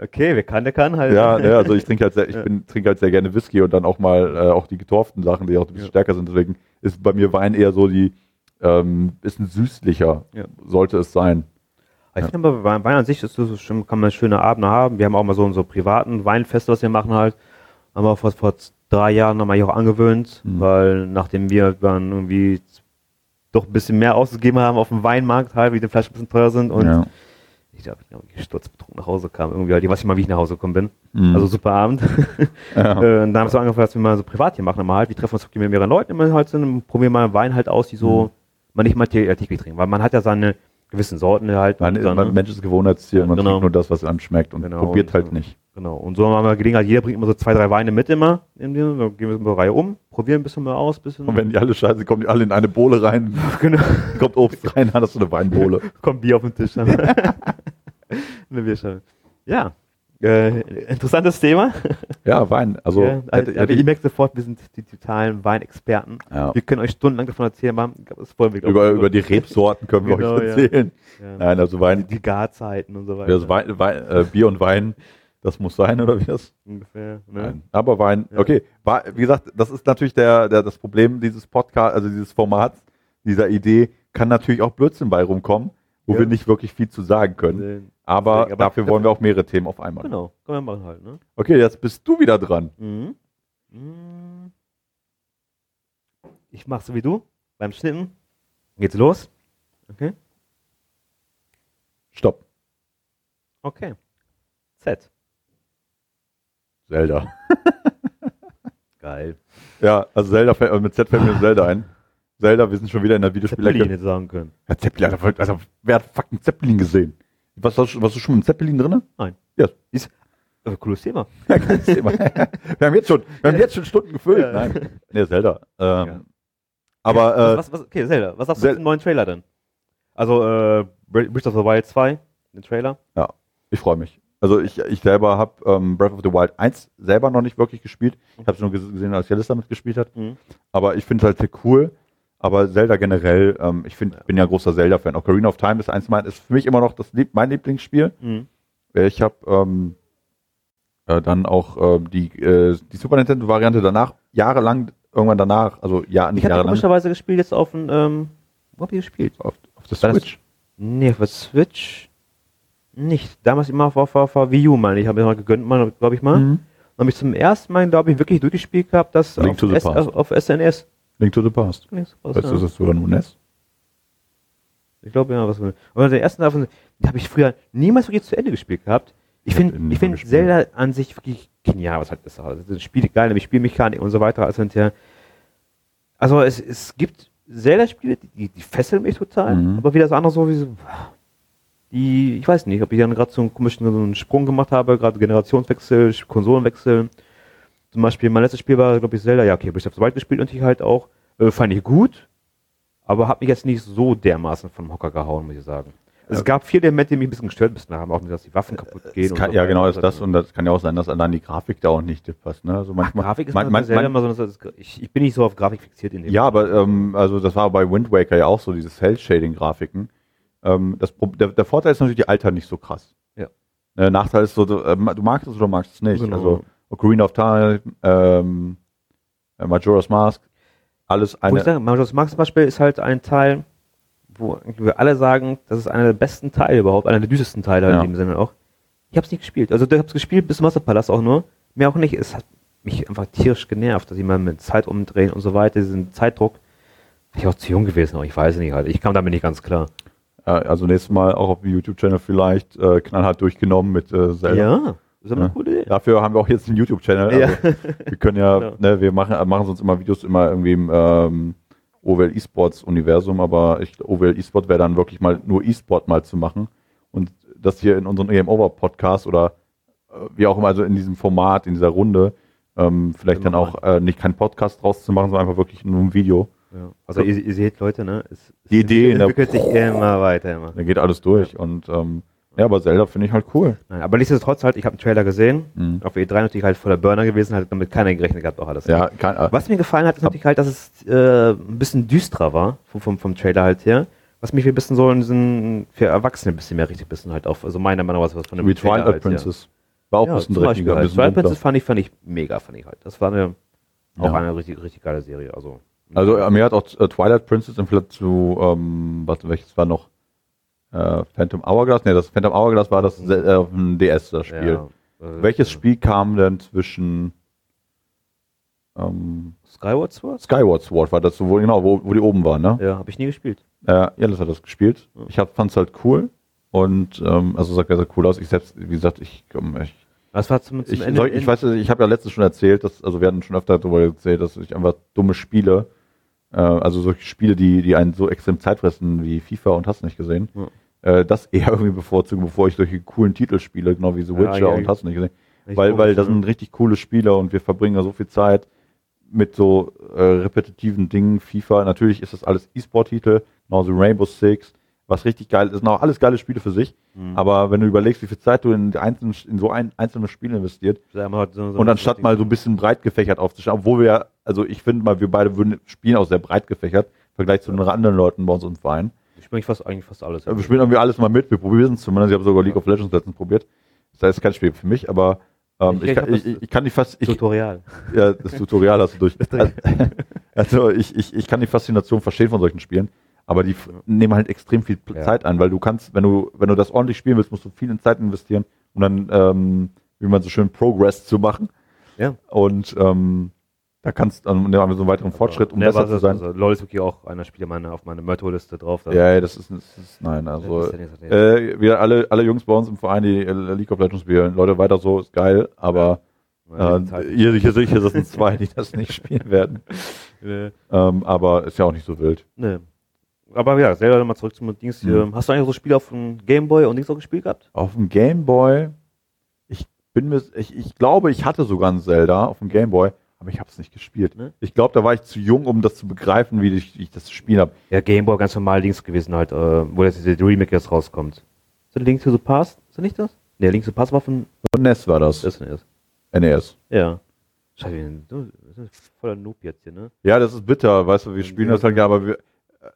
okay, wer kann, der kann halt. Ja, ne, also ich trinke halt sehr, ich Ja. bin, trinke halt sehr gerne Whisky und dann auch mal äh, auch die getorften Sachen, die auch ein bisschen Ja. stärker sind. Deswegen ist bei mir Wein eher so die, ähm, bisschen süßlicher, Ja. sollte es sein. Aber Ich finde aber, Wein, Wein an sich ist so schon, kann man schöne Abende haben. Wir haben auch mal so unsere privaten Weinfeste, was wir machen halt. Haben wir vor, vor drei Jahren nochmal hier auch angewöhnt, Mhm. weil nachdem wir dann irgendwie doch ein bisschen mehr ausgegeben haben auf dem Weinmarkt halt, wie die Flaschen ein bisschen teuer sind und ja. ich glaube, ich irgendwie sturzbetrunken nach Hause kam. Irgendwie halt, ich weiß nicht mal, wie ich nach Hause gekommen bin. Mhm. Also super Abend. ja. Äh, und dann haben wir so angefangen, dass wir mal so privat hier machen, immer halt. Wir treffen uns mit mehreren Leuten immer halt sind und probieren mal Wein halt aus, die so Mhm. man nicht mal täglich trinkt. Weil man hat ja seine gewissen Sorten halt. Man, dann, man, ne? Mensch ist Gewohnheitstier man genau. trinkt nur das, was einem schmeckt und Genau, probiert halt nicht. Genau. Und so haben wir Gelegenheit, jeder bringt immer so zwei, drei Weine mit immer. In dem, dann gehen wir so eine Reihe um, probieren ein bisschen mal aus, bisschen. Und wenn die alle scheiße, kommen die alle in eine Bohle rein, genau, kommt Obst rein, dann hast du eine Weinbohle. kommt Bier auf den Tisch. Dann. Eine Bierschale. Ja. Äh, interessantes Thema. Ja, Wein. Also, ja, hätte, also, hätte ihr ich, merkt sofort, wir sind die totalen Weinexperten. ja. Wir können euch stundenlang davon erzählen, aber das wollen wir über, über die Rebsorten können wir Genau, euch erzählen. ja. Nein, also Wein, die Garzeiten und so weiter. das Wein, Wein, äh, Bier und Wein, das muss sein, oder wie das? Ungefähr. Ne? Nein. Aber Wein, Ja. okay. War, wie gesagt, das ist natürlich der, der, das Problem dieses Podcast, also dieses Formats, dieser Idee, kann natürlich auch Blödsinn bei rumkommen, wo Ja. wir nicht wirklich viel zu sagen können. Deswegen, Aber, Deswegen, aber- dafür wollen wir auch mehrere Themen auf einmal. Genau, können wir machen halt. Ne? Okay, jetzt bist du wieder dran. Mhm. Mhm. Ich mach so wie du beim Schnitten. Geht's los? Okay. Stopp. Okay. Z. Zelda. Geil. Ja, also Zelda, fällt- also mit Z fällt mir Zelda ein. Zelda, wir sind schon wieder in der Videospielecke. Zeppelin hätte sagen können. Ja, Zeppelin, also, also wer hat fucking Zeppelin gesehen? Was hast, du- warst du schon mit Zeppelin drin? Nein. Ja. Ist, äh, cooles Thema. Ja, kein Thema. wir haben jetzt schon, wir haben jetzt schon Stunden gefüllt. Ja. Nein. Nee, Zelda. Ähm, Ja. Aber äh, was, was, okay, Zelda, was sagst du zum neuen Trailer denn? Also, äh, Breath of the Wild 2, den Trailer. ich freue mich. Also ich, ich selber habe ähm, Breath of the Wild 1 selber noch nicht wirklich gespielt. Ich habe es nur ges- gesehen, als Jellis damit gespielt hat. Mhm. Aber ich finde es halt sehr cool. Aber Zelda generell, ähm, ich find, Ja. bin ja großer Zelda-Fan. Ocarina of Time ist eins mein, ist für mich immer noch das mein Lieblingsspiel. Mhm. Äh, Ich habe ähm, äh, dann auch ähm, die, äh, die Super Nintendo-Variante danach, jahrelang, irgendwann danach, also ja, nicht Ich habe komischerweise gespielt jetzt auf dem, ähm, wo hab ich gespielt? auf, auf der War das- Switch. Nee, auf der Switch nicht. Damals immer auf, auf, auf Wii U, meine ich. Habe mir mal gegönnt, glaube ich mal. Mhm. Habe ich zum ersten Mal, glaube ich, wirklich durchgespielt gehabt, das Link auf, to the S, Past. auf, auf SNS. Link to the Past. Weißt du, ja. das sogar nur NES? Ich glaube, ja, was. Aber der ersten davon, habe ich früher niemals wirklich zu Ende gespielt gehabt. Ich Ich finde, ich gespielt. Zelda an sich wirklich genial, was halt ist. Also das Spiel geil, nämlich Spielmechanik und so weiter. Also, hinterher. also es, es gibt Zelda-Spiele, die, die fesseln mich total, Mhm. aber wieder das andere so wie so, die, ich weiß nicht, ob ich dann gerade so einen komischen so einen Sprung gemacht habe, gerade Generationswechsel, Konsolenwechsel. Zum Beispiel, mein letztes Spiel war, glaube ich, Zelda, ja, okay, Breath of the Wild gespielt und ich halt auch, äh, fand ich gut, aber hat mich jetzt nicht so dermaßen vom Hocker gehauen, muss ich sagen. Es Ja. gab viele Elemente, die mich ein bisschen gestört haben, auch nicht, dass die Waffen kaputt gehen. Kann, so ja, genau, ist das. Und das kann ja auch sein, dass allein die Grafik da auch nicht passt. Ne? Also manchmal, Grafik ist man, man, man, immer so, dass das- ich, ich bin nicht so auf Grafik fixiert in dem ja, aber ähm, also das war bei Wind Waker ja auch so, diese Cell-Shading-Grafiken. Ähm, das, der, der Vorteil ist natürlich, die Alter nicht so krass. Ja. Der Nachteil ist so, du, äh, du magst es oder magst es nicht. Genau. Also Ocarina of Time, ähm, äh, Majora's Mask, alles Wo ich eine. sage, Majora's Mask zum Beispiel ist halt ein Teil, wo wir alle sagen, das ist einer der besten Teile überhaupt, einer der düstersten Teile Ja. in dem Sinne auch. Ich habe es nicht gespielt. Also ich habe es gespielt bis zum Wasserpalast auch nur. Mehr auch nicht. Es hat mich einfach tierisch genervt, dass ich mal mit Zeit umdrehen und so weiter, diesen Zeitdruck. Ich auch zu jung gewesen, aber ich weiß nicht halt. Ich kam damit nicht ganz klar. Äh, also nächstes Mal auch auf dem YouTube-Channel vielleicht äh, knallhart durchgenommen mit äh, Zelda. Ja, das ist aber Ja. eine coole Idee. Dafür haben wir auch jetzt einen YouTube-Channel. Ja. Also wir können ja, Genau. ne, wir machen, machen sonst immer Videos immer irgendwie im ähm, OWL E-Sports-Universum, aber ich, OWL E-Sport wäre dann wirklich mal nur E-Sport mal zu machen. Und das hier in unserem EM Over Podcast oder äh, wie auch immer, also in diesem Format, in dieser Runde, Ähm, vielleicht dann auch äh, nicht keinen Podcast draus zu machen, sondern einfach wirklich nur ein Video. Ja. Also ihr, ihr seht, Leute, ne? Es, es Die Idee in der- entwickelt sich immer weiter, immer. Da geht alles durch. Und ähm, ja, aber Zelda finde ich halt cool. Nein, aber nichtsdestotrotz halt, ich habe einen Trailer gesehen. Mhm. Auf E3 natürlich halt voller Burner gewesen, hat damit keiner gerechnet gehabt, auch alles. Ja, kein, äh, Was mir gefallen hat, ist natürlich halt, dass es äh, ein bisschen düsterer war, vom, vom, vom Trailer halt her. Was mich ein bisschen so in diesen, für Erwachsene ein bisschen mehr richtig bisschen halt auf, also meiner Meinung nach was von dem wie Trailer Twilight halt, Princess. War auch Ja, ein ja bisschen dreckiger, halt. bisschen Twilight. Princess fand ich, fand ich mega, fand ich halt. Das war eine, auch Ja. eine richtig, richtig geile Serie, also. Also äh, mir hat auch äh, Twilight Princess im Vergleich zu, ähm, was, welches war noch? Äh, Phantom Hourglass? Ne, das Phantom Hourglass war das äh, auf dem DS, das Spiel. Ja, äh, Welches Spiel kam denn zwischen ähm, Skyward Sword? Skyward Sword war das so, wo, genau, wo, wo die oben waren, ne? Ja, habe ich nie gespielt. Äh, ja, das hat das gespielt. Ich fand es halt cool und ähm, also sah sehr, sehr cool aus. Ich selbst, wie gesagt, ich, ähm, ich, Das war zum, zum ich, soll, ich weiß, ich habe ja letztens schon erzählt, dass, also wir hatten schon öfter darüber erzählt, dass ich einfach dumme Spiele, äh, also solche Spiele, die, die einen so extrem Zeit fressen wie FIFA und hast nicht gesehen, äh, das eher irgendwie bevorzugen, bevor ich solche coolen Titel spiele, genau wie The Ja, Witcher ja, und ja. hast nicht gesehen. Weil, weil das sind richtig coole Spiele und wir verbringen da so viel Zeit mit so äh, repetitiven Dingen. FIFA, natürlich ist das alles E-Sport-Titel, genauso Rainbow Six, was richtig geil ist. sind auch alles geile Spiele für sich. Mhm. Aber wenn du überlegst, wie viel Zeit du in, einzelnen, in so ein einzelnes Spiel investiert halt so- so- und anstatt mal so ein bisschen breit gefächert aufzustellen, obwohl wir ja, also ich finde mal, wir beide würden, spielen auch sehr breit gefächert, im Vergleich zu den anderen Leuten bei uns im Verein. Ich spiele fast, eigentlich fast alles. Ja, Wir spielen irgendwie alles mal mit, wir probieren es zumindest. Ich habe sogar League of Legends letztens probiert. Das ist kein Spiel für mich, aber ähm, Ich- ich, kann, ich, ich kann die fast, Tutorial. ja, das Tutorial hast du durch. Also ich, ich, ich kann die Faszination verstehen von solchen Spielen, aber die nehmen halt extrem viel Ja. Zeit ein, weil du kannst, wenn du, wenn du das ordentlich spielen willst, musst du viel in Zeit investieren, um dann, ähm, wie man so schön Progress zu machen. Ja. Und ähm, da kannst du dann so einen weiteren Fortschritt, um Ne, besser zu sein. Also, LOL ist wirklich auch einer Spieler meine, auf meiner Mörto-Liste drauf. Da- Ja, ja, das ist, das ist nein, also ja äh, wir alle, alle Jungs bei uns im Verein, die äh, League of Legends spielen, Leute, weiter so, ist geil, aber Ja, äh, hier, hier das sind zwei, die das nicht spielen werden. Ne. Ähm, aber ist ja auch nicht so wild. Ne. Aber ja, selber nochmal zurück zum Dings. Mhm. hier. Hast du eigentlich so Spiele auf dem Gameboy und Dings auch gespielt gehabt? Auf dem Game Boy, ich bin mir, ich, ich glaube, ich hatte sogar ein Zelda auf dem Game Boy, aber ich habe es nicht gespielt. Ne? Ich glaube, da war ich zu jung, um das zu begreifen, wie ich, wie ich das zu spielen habe. Ja, Gameboy ganz normal Dings gewesen halt, äh, wo jetzt diese Remake jetzt rauskommt. Ist das Link to the Past? Ist das nicht das? Ne, Link to the Past war von Und NES war das. das ist NES. Ja. Scheiße, du das ist voller Noob jetzt hier, ne? Ja, das ist bitter, weißt du, wir spielen das halt, ja, aber wir,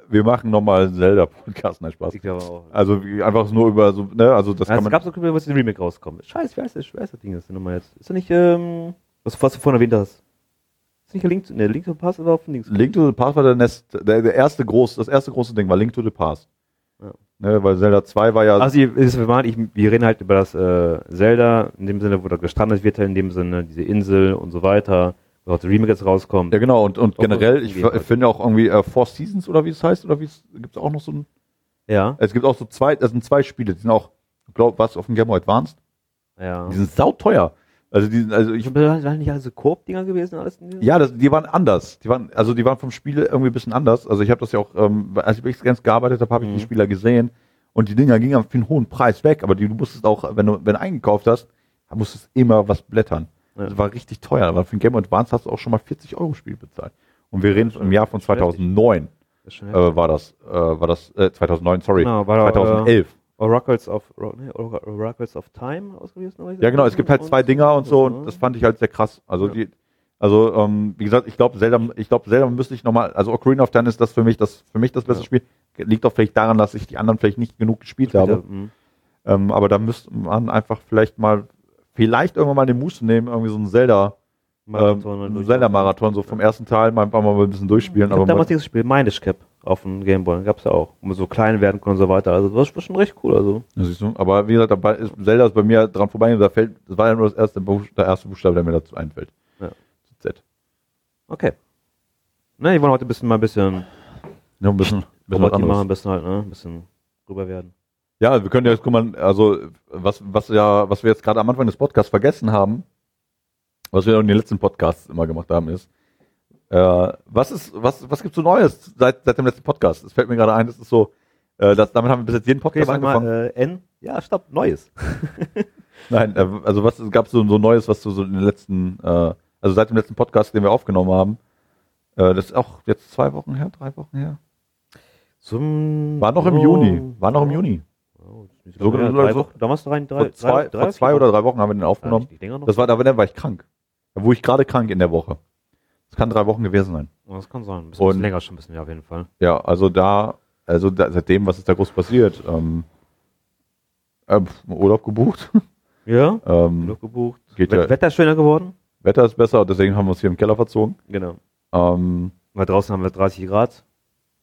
wir machen nochmal einen Zelda-Podcast, nein, Spaß. Also wie- einfach nur über so, ne, also das Ja, kann es man. gab so Spiele, wo jetzt ein Remake rauskommt. Scheiße, wie heißt das? Wie heißt das Ding jetzt nochmal jetzt? Ist das nicht, ähm, was, was du vorhin erwähnt hast? Ist nicht Link, ne, Link to the Past oder auf dem Dings? Link to the Past war der, Nest, der, der erste groß, das erste große Ding war Link to the Past. Ja. Ne, weil Zelda 2 war ja. Also, ihr- ist, wir, ich, wir reden halt über das äh, Zelda, in dem Sinne, wo da gestrandet wird, halt in dem Sinne, diese Insel und so weiter, wo auch der Remake jetzt rauskommt. ja, genau, und, und generell, ich finde auch irgendwie äh, Four Seasons oder wie es heißt, oder wie es gibt es auch noch so ein. Ja, Es gibt auch so zwei, das sind zwei Spiele, die sind auch, glaub, was auf dem Game Boy Advanced? ja. Die sind sauteuer. Also die, also ich, waren nicht alle so Koop-Dinger gewesen? Alles ja, das, die waren anders. Die waren, also die waren vom Spiel irgendwie ein bisschen anders. Also ich habe das ja auch, ähm, als ich X-Games gearbeitet habe, habe ich Mhm. die Spieler gesehen und die Dinger gingen für einen hohen Preis weg, aber die, du musstest auch, wenn du, wenn du eingekauft hast, musstest du immer was blättern. Ja. Das war richtig teuer. Aber für ein Game Advance hast du auch schon mal 40 Euro Spiel bezahlt. Und wir reden im Jahr von 2009 Das äh, war das, äh, war das, äh, 2009, sorry, Genau, war da, 2011. Oracles of, nee, Ora- Oracles of Time ausgelesen? oder? Ja, genau, es gibt halt zwei Dinger und so, und das fand ich halt sehr krass. Also Ja. die, also ähm, wie gesagt, ich glaube, Zelda, ich glaube, Zelda müsste ich nochmal, also Ocarina of Time ist das für mich das, für mich das beste Ja. Spiel. Liegt auch vielleicht daran, dass ich die anderen vielleicht nicht genug gespielt habe. Mhm. Ähm, aber da müsste man einfach vielleicht mal, vielleicht irgendwann mal den Muße nehmen, irgendwie so ein Zelda, Marathon ähm, Zelda-Marathon, so vom ersten Teil mal mal ein bisschen durchspielen. Ich aber damals dieses Spiel Minish Cap auf dem Gameboy, gab es ja auch, man so klein werden konnte und so weiter. Also das war schon recht cool. Also Ja, siehst du? Aber wie gesagt, dabei ist, Zelda ist bei mir dran vorbei, da fällt, das war ja nur das erste, Buch- der erste Buchstabe, der mir dazu einfällt. Ja. Z. okay. Ne, wir wollen heute ein bisschen mal ein bisschen, Ja, ein bisschen, bisschen was anderes. machen, ein bisschen halt, ne, ein bisschen rüber werden. Ja, wir können ja jetzt, guck mal, also was, was ja, was wir jetzt gerade am Anfang des Podcasts vergessen haben, was wir in den letzten Podcasts immer gemacht haben, ist, äh, was ist, was, was gibt's so Neues seit, seit dem letzten Podcast? Es fällt mir gerade ein, das ist so, äh, das, damit haben wir bis jetzt jeden Okay, Podcast sag angefangen. mal, äh, N, ja, stopp, Neues. Nein, äh, also was gab's so, so Neues, was du so in den letzten, äh, also seit dem letzten Podcast, den wir aufgenommen haben, äh, das ist auch jetzt zwei Wochen her, drei Wochen her. Zum, War noch im oh, Juni. War noch im Juni. oh, So- her, so- drei so- Wochen, damals rein, drei, Vor zwei, drei, vor zwei oder drei Wochen haben wir den aufgenommen. Ja. Das war, da war, war ich krank. Da wurde ich gerade krank in der Woche. Das kann drei Wochen gewesen sein. Das kann sein. Ein bisschen, Und- länger schon ein bisschen, ja, auf jeden Fall. Ja, also da, also da, seitdem, was ist da groß passiert? Ähm, äh, Urlaub gebucht. Ja, ähm, genug gebucht. Ja- Wetter ist schöner geworden. Wetter ist besser, deswegen haben wir uns hier im Keller verzogen. Genau. Ähm, Weil draußen haben wir 30 Grad.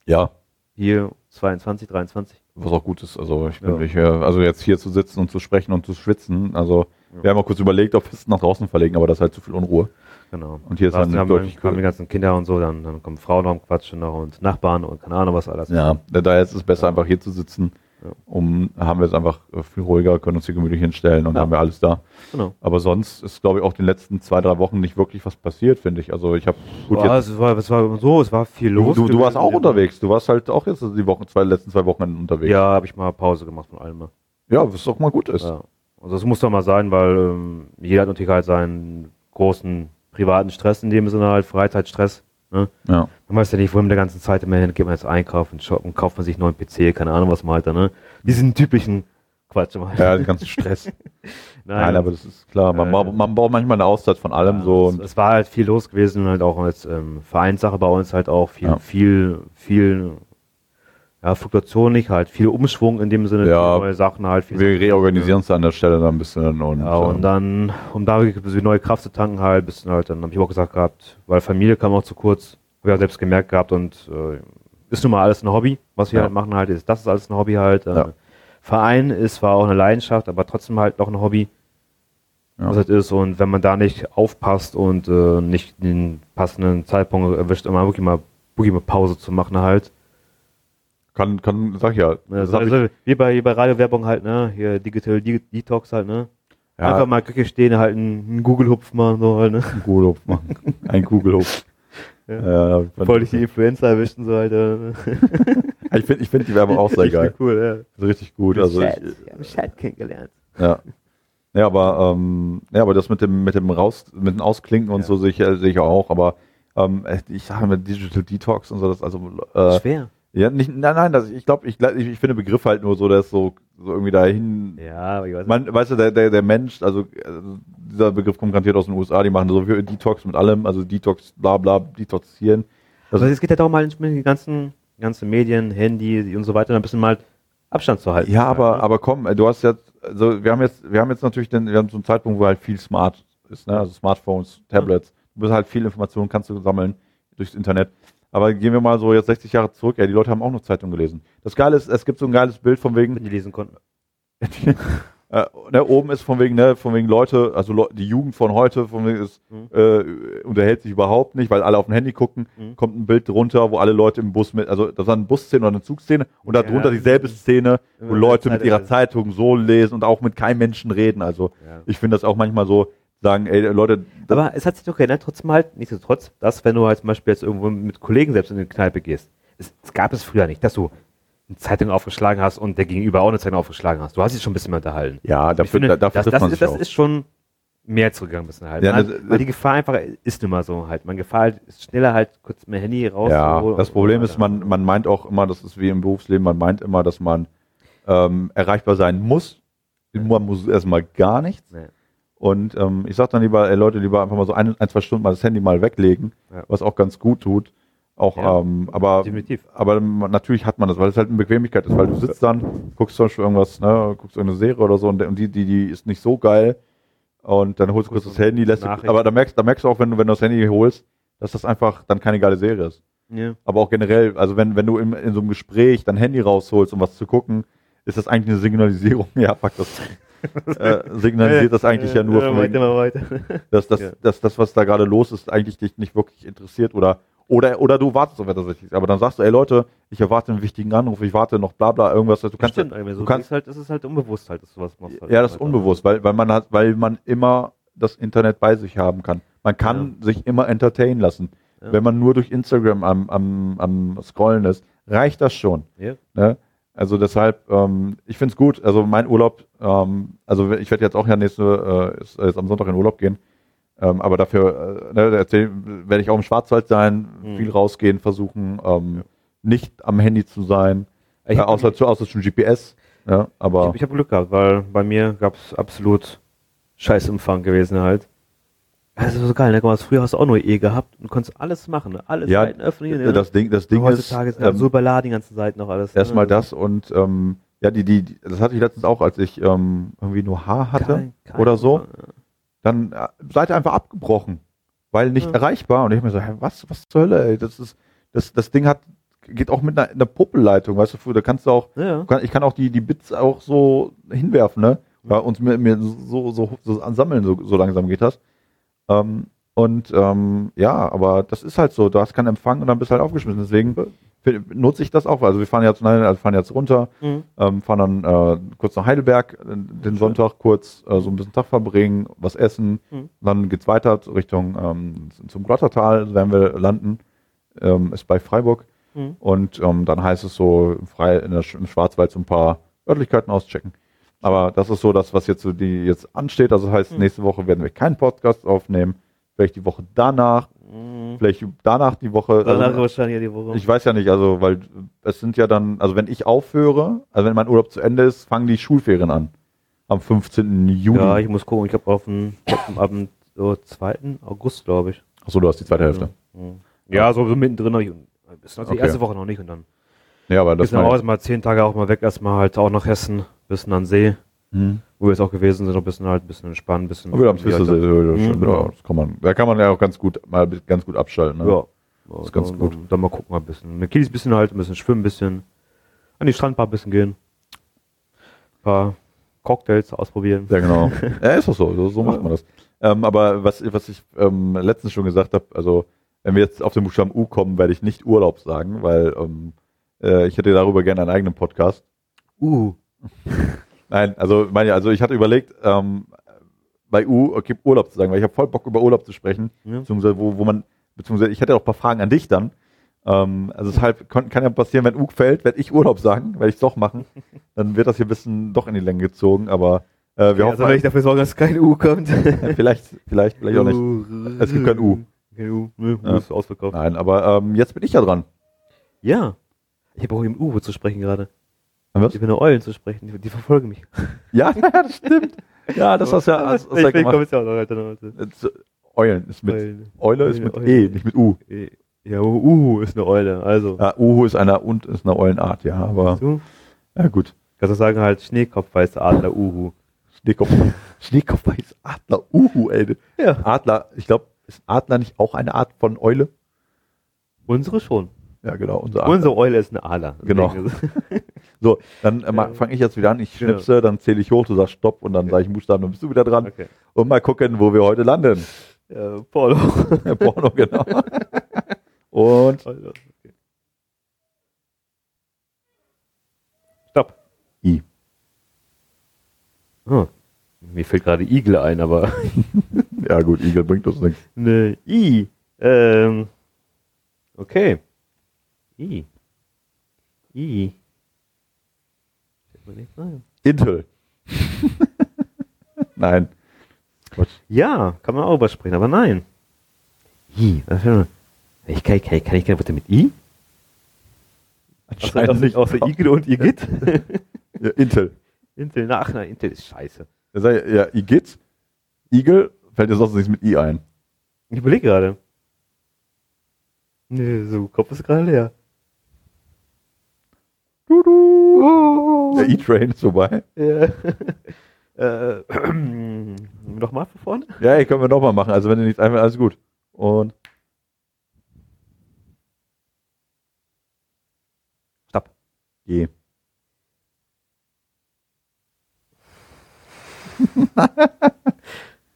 ja, Hier 22, 23. was auch gut ist. Also ich bin Ja. nicht, äh, also jetzt hier zu sitzen und zu sprechen und zu schwitzen. Also Ja. wir haben mal kurz überlegt, ob wir es nach draußen verlegen, aber das ist halt zu viel Unruhe. Genau. Und hier ist dann haben, deutlich kommen die ganzen Kinder und so, dann, dann kommen Frauen noch quatschen noch und Nachbarn und keine Ahnung was alles. Ja, daher ist es besser, einfach hier zu sitzen. Ja. Um, haben wir es einfach äh, viel ruhiger, können uns hier gemütlich hinstellen und Ja. haben wir alles da. Genau. Aber sonst ist, glaube ich, auch in den letzten zwei, drei Wochen nicht wirklich was passiert, finde ich. Also ich habe gut ja, jetzt. es, war, es war so, es war viel los. du, du warst auch unterwegs. Du warst halt auch jetzt die Wochen, zwei, letzten zwei Wochen unterwegs. Ja, habe ich mal Pause gemacht von allem. ja was auch mal gut ist. Ja. Also das muss doch mal sein, weil ähm, jeder hat natürlich halt seinen großen privaten Stress in dem Sinne halt, Freizeitstress. Ne? Ja. Man weiß ja nicht, wo man der ganzen Zeit immer hin, geht man jetzt einkaufen, shoppen, kauft man sich einen neuen PC, keine Ahnung, was man halt da, ne? Diesen typischen Quatsch immer. Ja, den ganzen Stress. Nein, aber das ist klar. Man, Äh, braucht- man braucht manchmal eine Auszeit von allem Ja, so. es, es war halt viel los gewesen und halt auch als ähm, Vereinssache bei uns halt auch viel, Ja. viel, viel, ja, Fluktuation nicht, halt viel Umschwung in dem Sinne, Ja. neue Sachen halt. Viel wir reorganisieren es an der Stelle dann ein bisschen. Und, Ja, und dann, um da neue Kraft zu tanken, halt, bisschen halt, dann habe ich auch gesagt gehabt, weil Familie kam auch zu kurz, habe ich auch selbst gemerkt gehabt und äh, ist nun mal alles ein Hobby, was wir Ja. halt machen halt, ist, das ist alles ein Hobby halt. Äh, Ja. Verein ist zwar auch eine Leidenschaft, aber trotzdem halt noch ein Hobby, Ja. was halt ist und wenn man da nicht aufpasst und äh, nicht den passenden Zeitpunkt erwischt, immer wirklich mal, wirklich mal Pause zu machen halt. Kann, kann, sag ich ja. Also, hab ich, also wie bei, wie bei Radiowerbung halt, ne, hier Digital De Detox halt, ne. ja, Einfach mal Küche stehen, halt einen, Google-Hupf machen, so halt, ne. einen Kugelhupf machen. Ein Kugelhupf. Ja. Ja, Wollte ich die Influencer erwischen, so halt. Äh. ich finde ich find die Werbung auch sehr geil. cool, Das ist richtig gut. ja. Also ich, ich habe Chat kennengelernt. ja. Ja, aber ähm, ja, aber das mit dem mit dem raus mit dem Ausklinken und Ja. so sehe ich, sehe ich auch. Aber ähm, ich sage mit Digital Detox und so, das also äh, Schwer. Ja nicht nein nein, das, ich glaube ich, ich ich finde Begriff halt nur so, ist so so irgendwie dahin. Ja, aber ich weiß Man, weißt du, der, der, der Mensch, also äh, dieser Begriff kommt garantiert aus den USA, die machen so viel Detox mit allem, also Detox, bla bla, detoxieren. Also es geht ja darum, halt mit den ganzen, ganzen Medien, Handy und so weiter, ein bisschen mal Abstand zu halten. Ja, aber, Halt, ne? aber komm, äh, du hast jetzt, also wir haben jetzt, wir haben jetzt natürlich den, wir haben so einen Zeitpunkt, wo halt viel smart ist, ne? Also Smartphones, Tablets. Du bist halt viel Informationen, kannst du sammeln durchs Internet. Aber gehen wir mal so jetzt 60 Jahre zurück, ja, die Leute haben auch noch Zeitung gelesen. Das Geile ist, es gibt so ein geiles Bild von wegen, wenn die lesen konnten. äh, ne, oben ist von wegen, ne, von wegen Leute, also Leu- die Jugend von heute, von wegen ist, Mhm. äh, unterhält sich überhaupt nicht, weil alle auf dem Handy gucken, Mhm. kommt ein Bild drunter, wo alle Leute im Bus mit, also das war eine Busszene oder eine Zugszene und Ja. darunter dieselbe Szene, wo Leute mit ihrer Zeitung. Zeitung so lesen und auch mit keinem Menschen reden. Also Ja. ich finde das auch manchmal so, sagen, ey Leute, Aber es hat sich doch geändert, trotzdem halt, nichtsdestotrotz, dass wenn du halt zum Beispiel jetzt irgendwo mit Kollegen selbst in eine Kneipe gehst, es, es gab es früher nicht, dass du eine Zeitung aufgeschlagen hast und der Gegenüber auch eine Zeitung aufgeschlagen hast. Du hast dich schon ein bisschen mehr unterhalten. ja, dafür, finde, da, dafür das, das, man ist, sich das ist schon mehr zurückgegangen ein bisschen halt. Ja, Man- weil die Gefahr einfach ist mal so halt. Man Gefahr halt ist schneller halt kurz mit dem Handy raus. Ja, das Problem ist, man, man meint auch immer, das ist wie im Berufsleben, man meint immer, dass man ähm, erreichbar sein muss. Man muss erstmal gar nichts. Nee. Und ähm, ich sag dann lieber, ey, Leute, lieber einfach mal so ein, ein, zwei Stunden mal das Handy mal weglegen, Ja. was auch ganz gut tut. Auch, Ja, ähm, aber, definitiv. aber natürlich hat man das, weil es halt eine Bequemlichkeit ist, weil du sitzt dann, guckst zum Beispiel irgendwas, ne, guckst irgendeine Serie oder so und, die, die, die ist nicht so geil. Und dann holst du kurz das Handy, lässt, Nachrichten. aber da merkst, da merkst du auch, wenn du, wenn du das Handy holst, dass das einfach dann keine geile Serie ist. Ja. Aber auch generell, also wenn, wenn du in, in so einem Gespräch dein Handy rausholst, um was zu gucken, ist das eigentlich eine Signalisierung. Ja, fuck, das äh, signalisiert das eigentlich ja nur, Ja, weiter, wegen, weiter. dass, das, Ja. dass das, was da gerade los ist, eigentlich dich nicht wirklich interessiert oder, oder, oder du wartest auf etwas Wichtiges. Aber dann sagst du, ey Leute, ich erwarte einen wichtigen Anruf, ich warte noch bla bla, irgendwas. Du kannst, Stimmt, eigentlich. du kannst ist halt, das ist halt unbewusst halt, dass du was machst. Halt ja, das ist unbewusst, weil, weil man hat, weil man immer das Internet bei sich haben kann. Man kann sich immer entertainen lassen. Ja. Wenn man nur durch Instagram am, am, am Scrollen ist, reicht das schon. Ja. Ne? Also deshalb, ähm, ich finde es gut. Also mein Urlaub, ähm, also ich werde jetzt auch ja nächste, äh, ist, äh, jetzt am Sonntag in Urlaub gehen. Ähm, aber dafür äh, ne, werde ich auch im Schwarzwald sein, Mhm. viel rausgehen, versuchen, ähm, nicht am Handy zu sein, Ich äh, hab- außer, zu, außer schon GPS. Ja, aber Ich, habe Glück gehabt, weil bei mir gab es absolut Scheißumfang gewesen halt. Also so geil, ne? Guck mal, Früher hast du auch nur E gehabt und konntest alles machen, ne? Alles Ja, Seiten öffnen. äh, das Ding, das Ding ist, heutzutage ist ja ähm, so überladen, die ganzen Seiten noch alles. ne? erstmal das und ähm, ja, die, die, die, das hatte ich letztens auch, als ich ähm, irgendwie nur Haar hatte Kein- kein oder so. Ja. dann äh, Seite einfach abgebrochen, weil nicht Ja. erreichbar. Und ich mir so, hä, was, was zur Hölle, ey? Das ist, das, das Ding hat, geht auch mit einer, einer Puppelleitung, weißt du, da kannst du auch, Ja, ja. kann, ich kann auch die, die Bits auch so hinwerfen, ne? Bei uns mir, mir so, so, so ansammeln, so, so langsam geht das. Ähm, und ähm, ja, aber das ist halt so, du hast keinen Empfang und dann bist du halt aufgeschmissen. Deswegen nutze ich das auch. Also wir fahren jetzt, nein, also fahren jetzt runter, Mhm. ähm, fahren dann äh, kurz nach Heidelberg, äh, den Sonntag kurz äh, so ein bisschen Tag verbringen, was essen. Mhm. Dann geht's weiter Richtung ähm, zum Glottertal, werden wir landen, ähm, ist bei Freiburg. Mhm. Und ähm, dann heißt es so frei in der, im Schwarzwald so ein paar Örtlichkeiten auschecken. Aber das ist so das, was jetzt so die jetzt ansteht. Also das heißt, Mhm. nächste Woche werden wir keinen Podcast aufnehmen. Vielleicht die Woche danach, Mhm. vielleicht danach die Woche. Danach also, wahrscheinlich die Woche. ich weiß ja nicht, also weil es sind ja dann, also wenn ich aufhöre, also wenn mein Urlaub zu Ende ist, fangen die Schulferien an. Am 15. Juli. ja, ich muss gucken. Ich habe auf dem ich Abend so 2. August, glaube ich. Achso, du hast die zweite Hälfte. Mhm. Ja, so, so mittendrin. noch nicht. Bis noch die Okay. erste Woche noch nicht und dann. Ja, aber das Das sind auch erstmal zehn Tage auch mal weg, erstmal halt auch nach Hessen, bisschen an See, hm. wo wir jetzt auch gewesen sind, ein bisschen halt, ein bisschen entspannen, ein bisschen. Aber wir haben Twiste, ja, ja, Mhm. ja, das kann man, da kann man ja auch ganz gut, mal ganz gut abschalten. Ne? ja. Das ist ganz dann, gut. Dann, dann mal gucken, mal ein bisschen. Mit Kiddies ein bisschen halt, ein bisschen schwimmen, ein bisschen an die Strandbar ein bisschen gehen. Ein paar Cocktails ausprobieren. Ja, genau. ja, ist doch so, so, so macht man das. Ähm, aber was, was ich ähm, letztens schon gesagt habe, also wenn wir jetzt auf den Buchstaben U kommen, werde ich nicht Urlaub sagen, weil ähm, äh, ich hätte darüber gerne einen eigenen Podcast. Uh. Nein, also meine, also ich hatte überlegt, ähm, bei U okay, Urlaub zu sagen, weil ich habe voll Bock über Urlaub zu sprechen, Ja. beziehungsweise wo, wo man, beziehungsweise ich hätte auch ein paar Fragen an dich dann. Ähm, also deshalb kann, kann ja passieren, wenn U fällt, werde ich Urlaub sagen, werde ich es doch machen. Dann wird das hier ein bisschen doch in die Länge gezogen, aber äh, wir Ja, hoffen, also wenn ich dafür sorgen, dass kein U kommt. vielleicht, vielleicht, vielleicht auch nicht. Es gibt kein U. Kein U. Ne, U Ja. ist ausverkauft. Nein, aber ähm, jetzt bin ich ja dran. Ja. Ich habe auch im Uwe zu sprechen gerade. Was? Ich bin eine Eulen zu sprechen, die, die verfolgen mich. Ja, ja, das stimmt. Ja, das hast du ja, hast, hast ich, ja auch noch weiter. noch weiter. Jetzt, äh, Eulen ist mit, Eulen. Eule ist mit Eule. E, nicht mit U. Eh, Ja, Uhu ist eine Eule, also. Ja, Uhu ist einer und ist eine Eulenart, ja, aber Du ja gut. kannst du sagen halt Schneekopfweißer Adler Uhu. Schneekopf, Schneekopfweiß Adler, Uhu, ey. Ja. Adler, ich glaube, ist Adler nicht auch eine Art von Eule? Unsere schon. Ja, genau, unser Adler. Unsere Eule ist eine Adler. Genau. So, dann äh, fange ich jetzt wieder an. Ich Genau. schnipse, dann zähle ich hoch, du sagst Stopp und dann Okay. sage ich Buchstaben, dann bist du wieder dran. Okay. Und mal gucken, wo wir heute landen. Ja, Polo. Ja, Porno, genau. Und okay. Stopp. I. Oh, mir fällt gerade Igel ein, aber. Ja gut, Igel bringt uns nichts. ne, I. Ähm. Okay. I. I. Intel. Nein. Quatsch. Ja, kann man auch übersprechen, aber nein. I. Ich kann, kann, kann ich keine Worte mit I? Anscheinend Außer, nicht. außer Igel und Igit? Ja, Intel. Intel, ach nein, Intel ist scheiße. Ja, ja, Igit. Igel fällt dir sonst nichts mit I ein. Ich überlege gerade. Nee, so, Kopf ist gerade leer. Der E-Train ist vorbei. Ja. äh, Nochmal von vorne? Ja, ey, können wir nochmal machen. Also wenn dir nichts einfällt, alles gut. Und Stopp. G.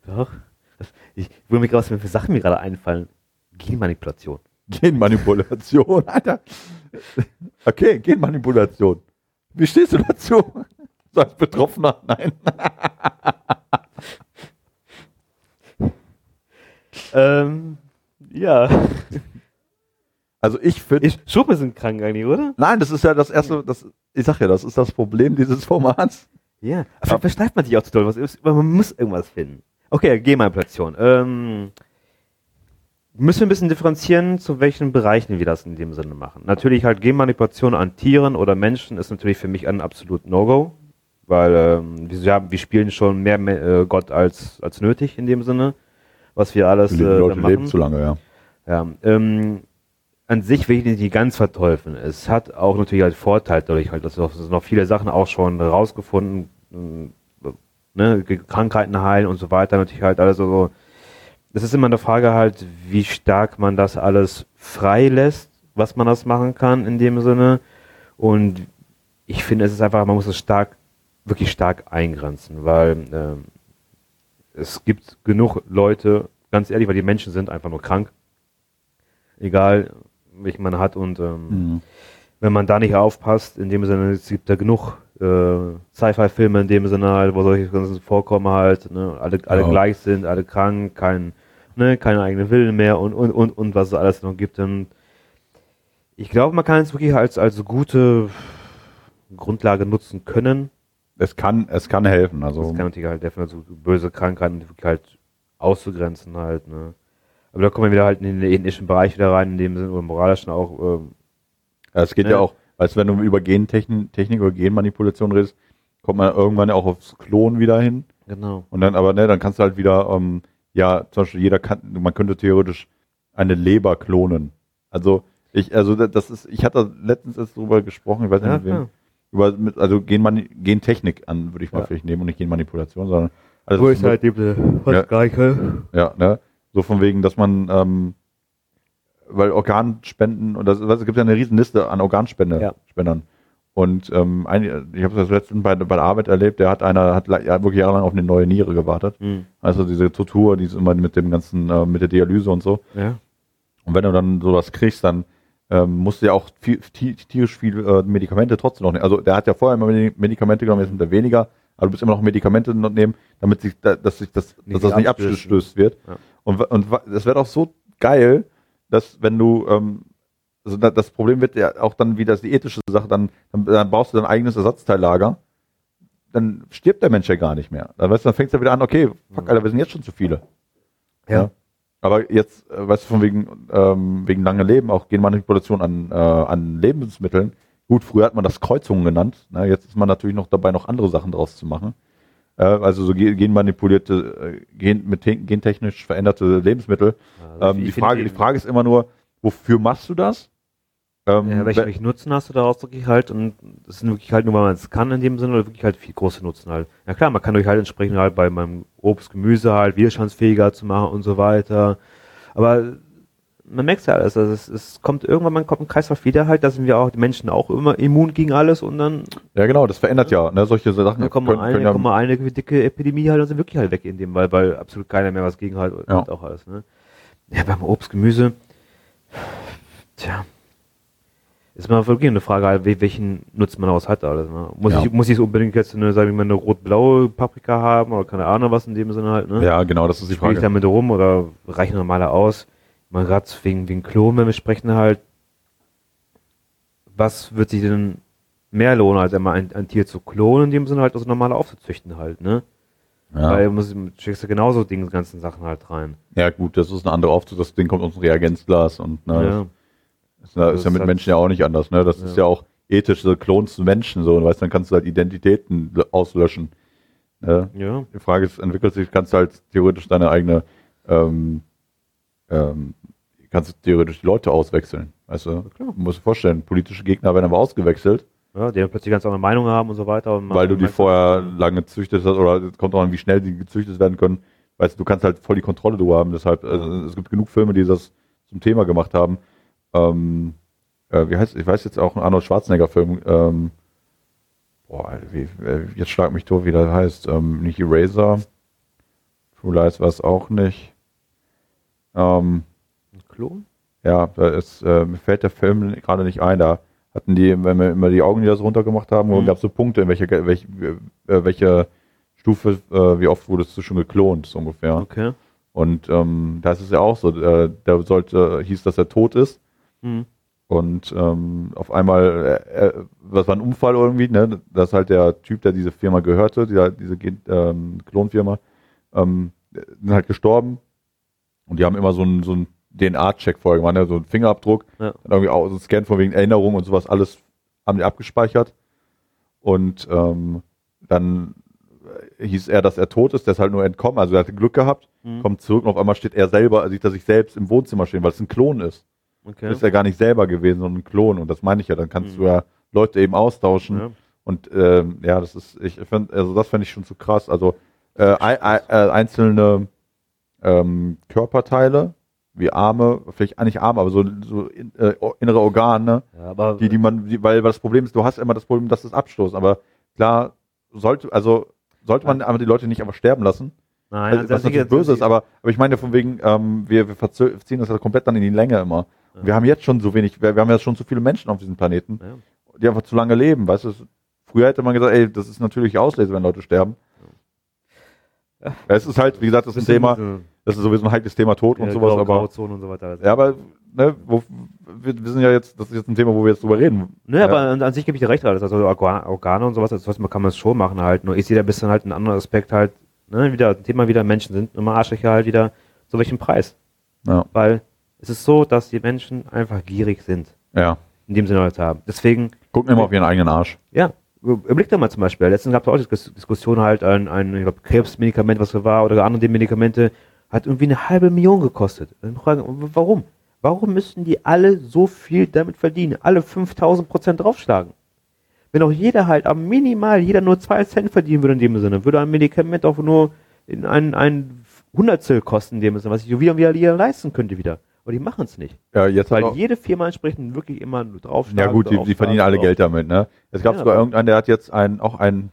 Doch. Das, ich will mir gerade, was mir für Sachen mir gerade einfallen. Genmanipulation. Genmanipulation, Alter. Okay, Genmanipulation. Wie stehst du dazu? Als Betroffener? Nein. Ähm, ja. Also ich finde. Ich, Schuppen sind krank eigentlich, oder? Nein, das ist ja das erste, das, ich sag ja, das ist das Problem dieses Formats. Ja. Aber versteift man sich auch zu doll. Was man muss irgendwas finden. Okay, Genmanipulation. Ähm, müssen wir ein bisschen differenzieren, zu welchen Bereichen wir das in dem Sinne machen. Natürlich halt Genmanipulation an Tieren oder Menschen ist natürlich für mich ein absolut No-Go, weil ähm, wir, ja, wir spielen schon mehr äh, Gott als, als nötig in dem Sinne, was wir alles äh, Leute machen. leben zu lange, ja. Ja, ähm, an sich will ich nicht ganz verteufeln. Es hat auch natürlich halt Vorteil dadurch halt, dass es noch viele Sachen auch schon rausgefunden, äh, ne, Krankheiten heilen und so weiter, natürlich halt alles so. Das ist immer eine Frage halt, wie stark man das alles frei lässt, was man das machen kann in dem Sinne. Und ich finde, es ist einfach, man muss es stark, wirklich stark eingrenzen, weil ähm, es gibt genug Leute, ganz ehrlich, weil die Menschen sind einfach nur krank. Egal, welchen man hat und ähm, Mhm. wenn man da nicht aufpasst, in dem Sinne, es gibt da genug äh, Sci-Fi-Filme in dem Sinne halt, wo solche Sachen vorkommen halt, ne, alle, alle Ja. gleich sind, alle krank, kein, ne, keine eigene Willen mehr und, und, und, und was es alles noch gibt. Und ich glaube, man kann es wirklich als, als gute Grundlage nutzen können. Es kann, es kann helfen. Also Das kann natürlich halt definitiv so böse Krankheiten wirklich halt auszugrenzen halt, ne. Aber da kommen wir wieder halt in den ethischen Bereich wieder rein, in dem Sinne, oder moralischen auch, ähm, Ja, es geht Ne? ja auch, weißt du, wenn du über Gentechnik Technik oder Genmanipulation redest, kommt man irgendwann ja auch aufs Klon wieder hin. genau. Und dann, aber ne, dann kannst du halt wieder, ähm, ja, zum Beispiel jeder kann, man könnte theoretisch eine Leber klonen. Also ich, also da- das ist, ich hatte letztens erst drüber gesprochen, ich weiß nicht Ja, mit wem, klar. über, also Genmani Gentechnik an, würde ich mal Ja. vielleicht nehmen und nicht Genmanipulation, sondern also Wo ist halt die was Ja. Gleiche. Ja, ne? So von wegen, dass man, ähm, weil Organspenden, und das, es gibt ja eine riesen Liste an Organspendern. Und ähm, ein, ich habe das letztens bei, bei der Arbeit erlebt, der hat einer, hat ja, wirklich jahrelang auf eine neue Niere gewartet. Hm. Also diese Tortur, die ist immer mit dem ganzen, äh, mit der Dialyse und so. Ja. Und wenn du dann sowas kriegst, dann ähm, musst du ja auch viel, ti- tierisch viel äh, Medikamente trotzdem noch nehmen. Also der hat ja vorher immer Medi- Medikamente genommen, jetzt nimmt er weniger, aber du bist immer noch Medikamente nehmen, damit sich da, dass sich das, Nicht dass das nicht abstößt. abgestößt wird. Ja. Und, und das wäre doch so geil, dass wenn du ähm, also da, das Problem wird ja auch dann wieder die ethische Sache, dann, dann, dann baust du dein eigenes Ersatzteillager, dann stirbt der Mensch ja gar nicht mehr. Dann, weißt du, dann fängst du wieder an, okay, fuck, Alter, wir sind jetzt schon zu viele. Ja. Aber jetzt, äh, weißt du, von wegen, ähm, wegen lange Leben, auch Genmanipulation an, äh, an Lebensmitteln. Gut, früher hat man das Kreuzungen genannt. Ne? Jetzt ist man natürlich noch dabei, noch andere Sachen draus zu machen. Äh, also so ge- genmanipulierte, äh, gen, mit te- gentechnisch veränderte Lebensmittel. Also ähm, die, Frage, die Frage ist immer nur, wofür machst du das? Ähm, Ja, welchen, we- welchen Nutzen hast du daraus wirklich halt? Und das sind wirklich halt nur, weil man es kann in dem Sinne, oder wirklich halt viel große Nutzen halt. Ja klar, man kann durch halt entsprechend halt bei meinem Obst, Gemüse halt widerstandsfähiger zu machen und so weiter. Aber man merkt ja alles, also es, es kommt irgendwann, man kommt ein Kreislauf wieder halt, da sind wir auch, die Menschen auch immer immun gegen alles und dann, ja, genau, das verändert ja. Ne? Solche Sachen dann kommt mal eine, ja- kommt mal eine dicke Epidemie halt und sind wirklich halt weg in dem, weil, weil absolut keiner mehr was gegen halt Ja. und auch alles, ne? Ja, beim Obst, Gemüse, tja, ist mal wirklich eine Frage, halt, wel- welchen Nutzen man daraus hat alles, ne? Muss Ja. ich, muss ich es unbedingt jetzt eine, sagen wir mal, eine rot-blaue Paprika haben oder keine Ahnung was in dem Sinne halt, ne? ja, genau, das ist die Spiele ich Frage. damit rum oder reichen normaler aus? Man gerade wegen, wegen Klon, wenn wir sprechen halt, was wird sich denn mehr lohnen, als einmal ein, ein Tier zu klonen, in dem Sinne halt, also normal aufzuzüchten halt, ne? Ja. Weil du musst, schickst du genauso die ganzen Sachen halt rein. ja, gut, das ist eine andere Aufzug, das Ding kommt aus dem Reagenzglas und ne, ja. Das ist, ja- ist ja mit hat- Menschen ja auch nicht anders. Ne? Das ist Ja. ja auch ethisch, so klonst du Menschen so, und weißt, dann kannst du halt Identitäten auslöschen. Ne? ja. Die Frage ist, entwickelt sich, kannst du halt theoretisch deine eigene, ähm, ähm, kannst du theoretisch die Leute auswechseln. Weißt du? klar. Du musst dir vorstellen, politische Gegner werden aber ausgewechselt, Ja, die dann plötzlich ganz andere Meinung haben und so weiter. Und weil du die vorher lange gezüchtet hast, oder es kommt auch an, wie schnell die gezüchtet werden können. Weißt du, du kannst halt voll die Kontrolle drüber haben. Deshalb, also, es gibt genug Filme, die das zum Thema gemacht haben. Ähm, äh, wie heißt, ich weiß jetzt auch ein Arnold Schwarzenegger-Film, ähm, boah, wie, äh, jetzt schlag mich tot, wie der heißt. Ähm, nicht Eraser, True Lies war es auch nicht. Ähm, Ein Klon? ja, da ist, äh, mir fällt der Film gerade nicht ein, da hatten die, wenn wir immer die Augenlider so runtergemacht haben, Mhm. gab es so Punkte, in welcher, welche, äh, welche Stufe, äh, wie oft wurdest du schon geklont, so ungefähr. Okay. Und ähm, da ist es ja auch so, äh, der sollte, hieß, dass er tot ist Hm. und ähm, auf einmal, äh, äh, was war ein Unfall irgendwie, ne? Das ist halt der Typ, der diese Firma gehörte, dieser, diese ähm, Klonfirma, ähm, sind halt gestorben und die haben immer so einen, so DNA-Check vorher gemacht, ne? so einen Fingerabdruck, Ja. irgendwie auch so einen Scan von wegen Erinnerung und sowas, alles haben die abgespeichert. Und ähm, dann äh, hieß er, dass er tot ist, der ist halt nur entkommen, also er hatte Glück gehabt, Mhm. kommt zurück und auf einmal steht er selber, sieht er sich selbst im Wohnzimmer stehen, weil es ein Klon ist. Okay. Ist ja gar nicht selber gewesen, sondern ein Klon. Und das meine ich ja, dann kannst Mhm. du ja Leute eben austauschen. Ja. Und ähm, ja, das ist, ich finde, also das fände ich schon zu krass. Also äh, ei, äh, einzelne ähm, Körperteile, wie Arme, vielleicht nicht Arme, aber so, so in, äh, innere Organe, Ja, aber die, die man, die, weil das Problem ist, du hast immer das Problem, dass es abstoßt. Aber klar, sollte, also sollte man aber die Leute nicht einfach sterben lassen, nein, also, was natürlich böse ist, aber, aber ich meine von wegen, ähm, wir, wir verzö- ziehen das ja komplett dann in die Länge immer. Ja. Wir haben jetzt schon so wenig, wir, wir haben ja schon zu viele Menschen auf diesem Planeten, Ja. die einfach zu lange leben, weißt du? Früher hätte man gesagt, ey, das ist natürlich Auslese, wenn Leute sterben. Ja. Ja, Es ist halt, wie gesagt, das ist ein Thema, das ist sowieso ein heikles Thema Tod und sowas, aber, und so weiter. ja, aber, ne, wo, wir, wir sind ja jetzt, das ist jetzt ein Thema, wo wir jetzt drüber reden. Ne, aber an, an sich gebe ich dir recht, alles. Also Organ- Organe und sowas, das man kann man es schon machen halt. Nur ich sehe da ein bisschen halt einen anderen Aspekt halt, ne, wieder, Thema wieder, Menschen sind immer Arschlöcher halt wieder, zu welchem Preis? Ja, Weil es ist so, dass die Menschen einfach gierig sind, ja. in dem Sinne halt haben. Deswegen, Gucken immer auf ihren eigenen Arsch. ja, überleg doch mal zum Beispiel, letztens gab es auch die Dis- Diskussion halt, ein, ein ich glaub, Krebsmedikament, was war, oder andere Medikamente, hat irgendwie eine halbe Million gekostet. Dann fragen, w- warum? Warum müssen die alle so viel damit verdienen? Alle 5000 Prozent draufschlagen? Wenn auch jeder halt am minimal, jeder nur zwei Cent verdienen würde in dem Sinne, würde ein Medikament auch nur in ein, ein Hundertstel kosten in dem Sinne, was ich wieder, wieder, wieder leisten könnte wieder. Aber die machen es nicht. Ja, jetzt Weil jede Firma entsprechend wirklich immer nur draufschlagen. Ja gut, die, die verdienen alle drauf- Geld damit, ne? Es gab Ja, sogar irgendeinen, der hat jetzt ein, auch ein,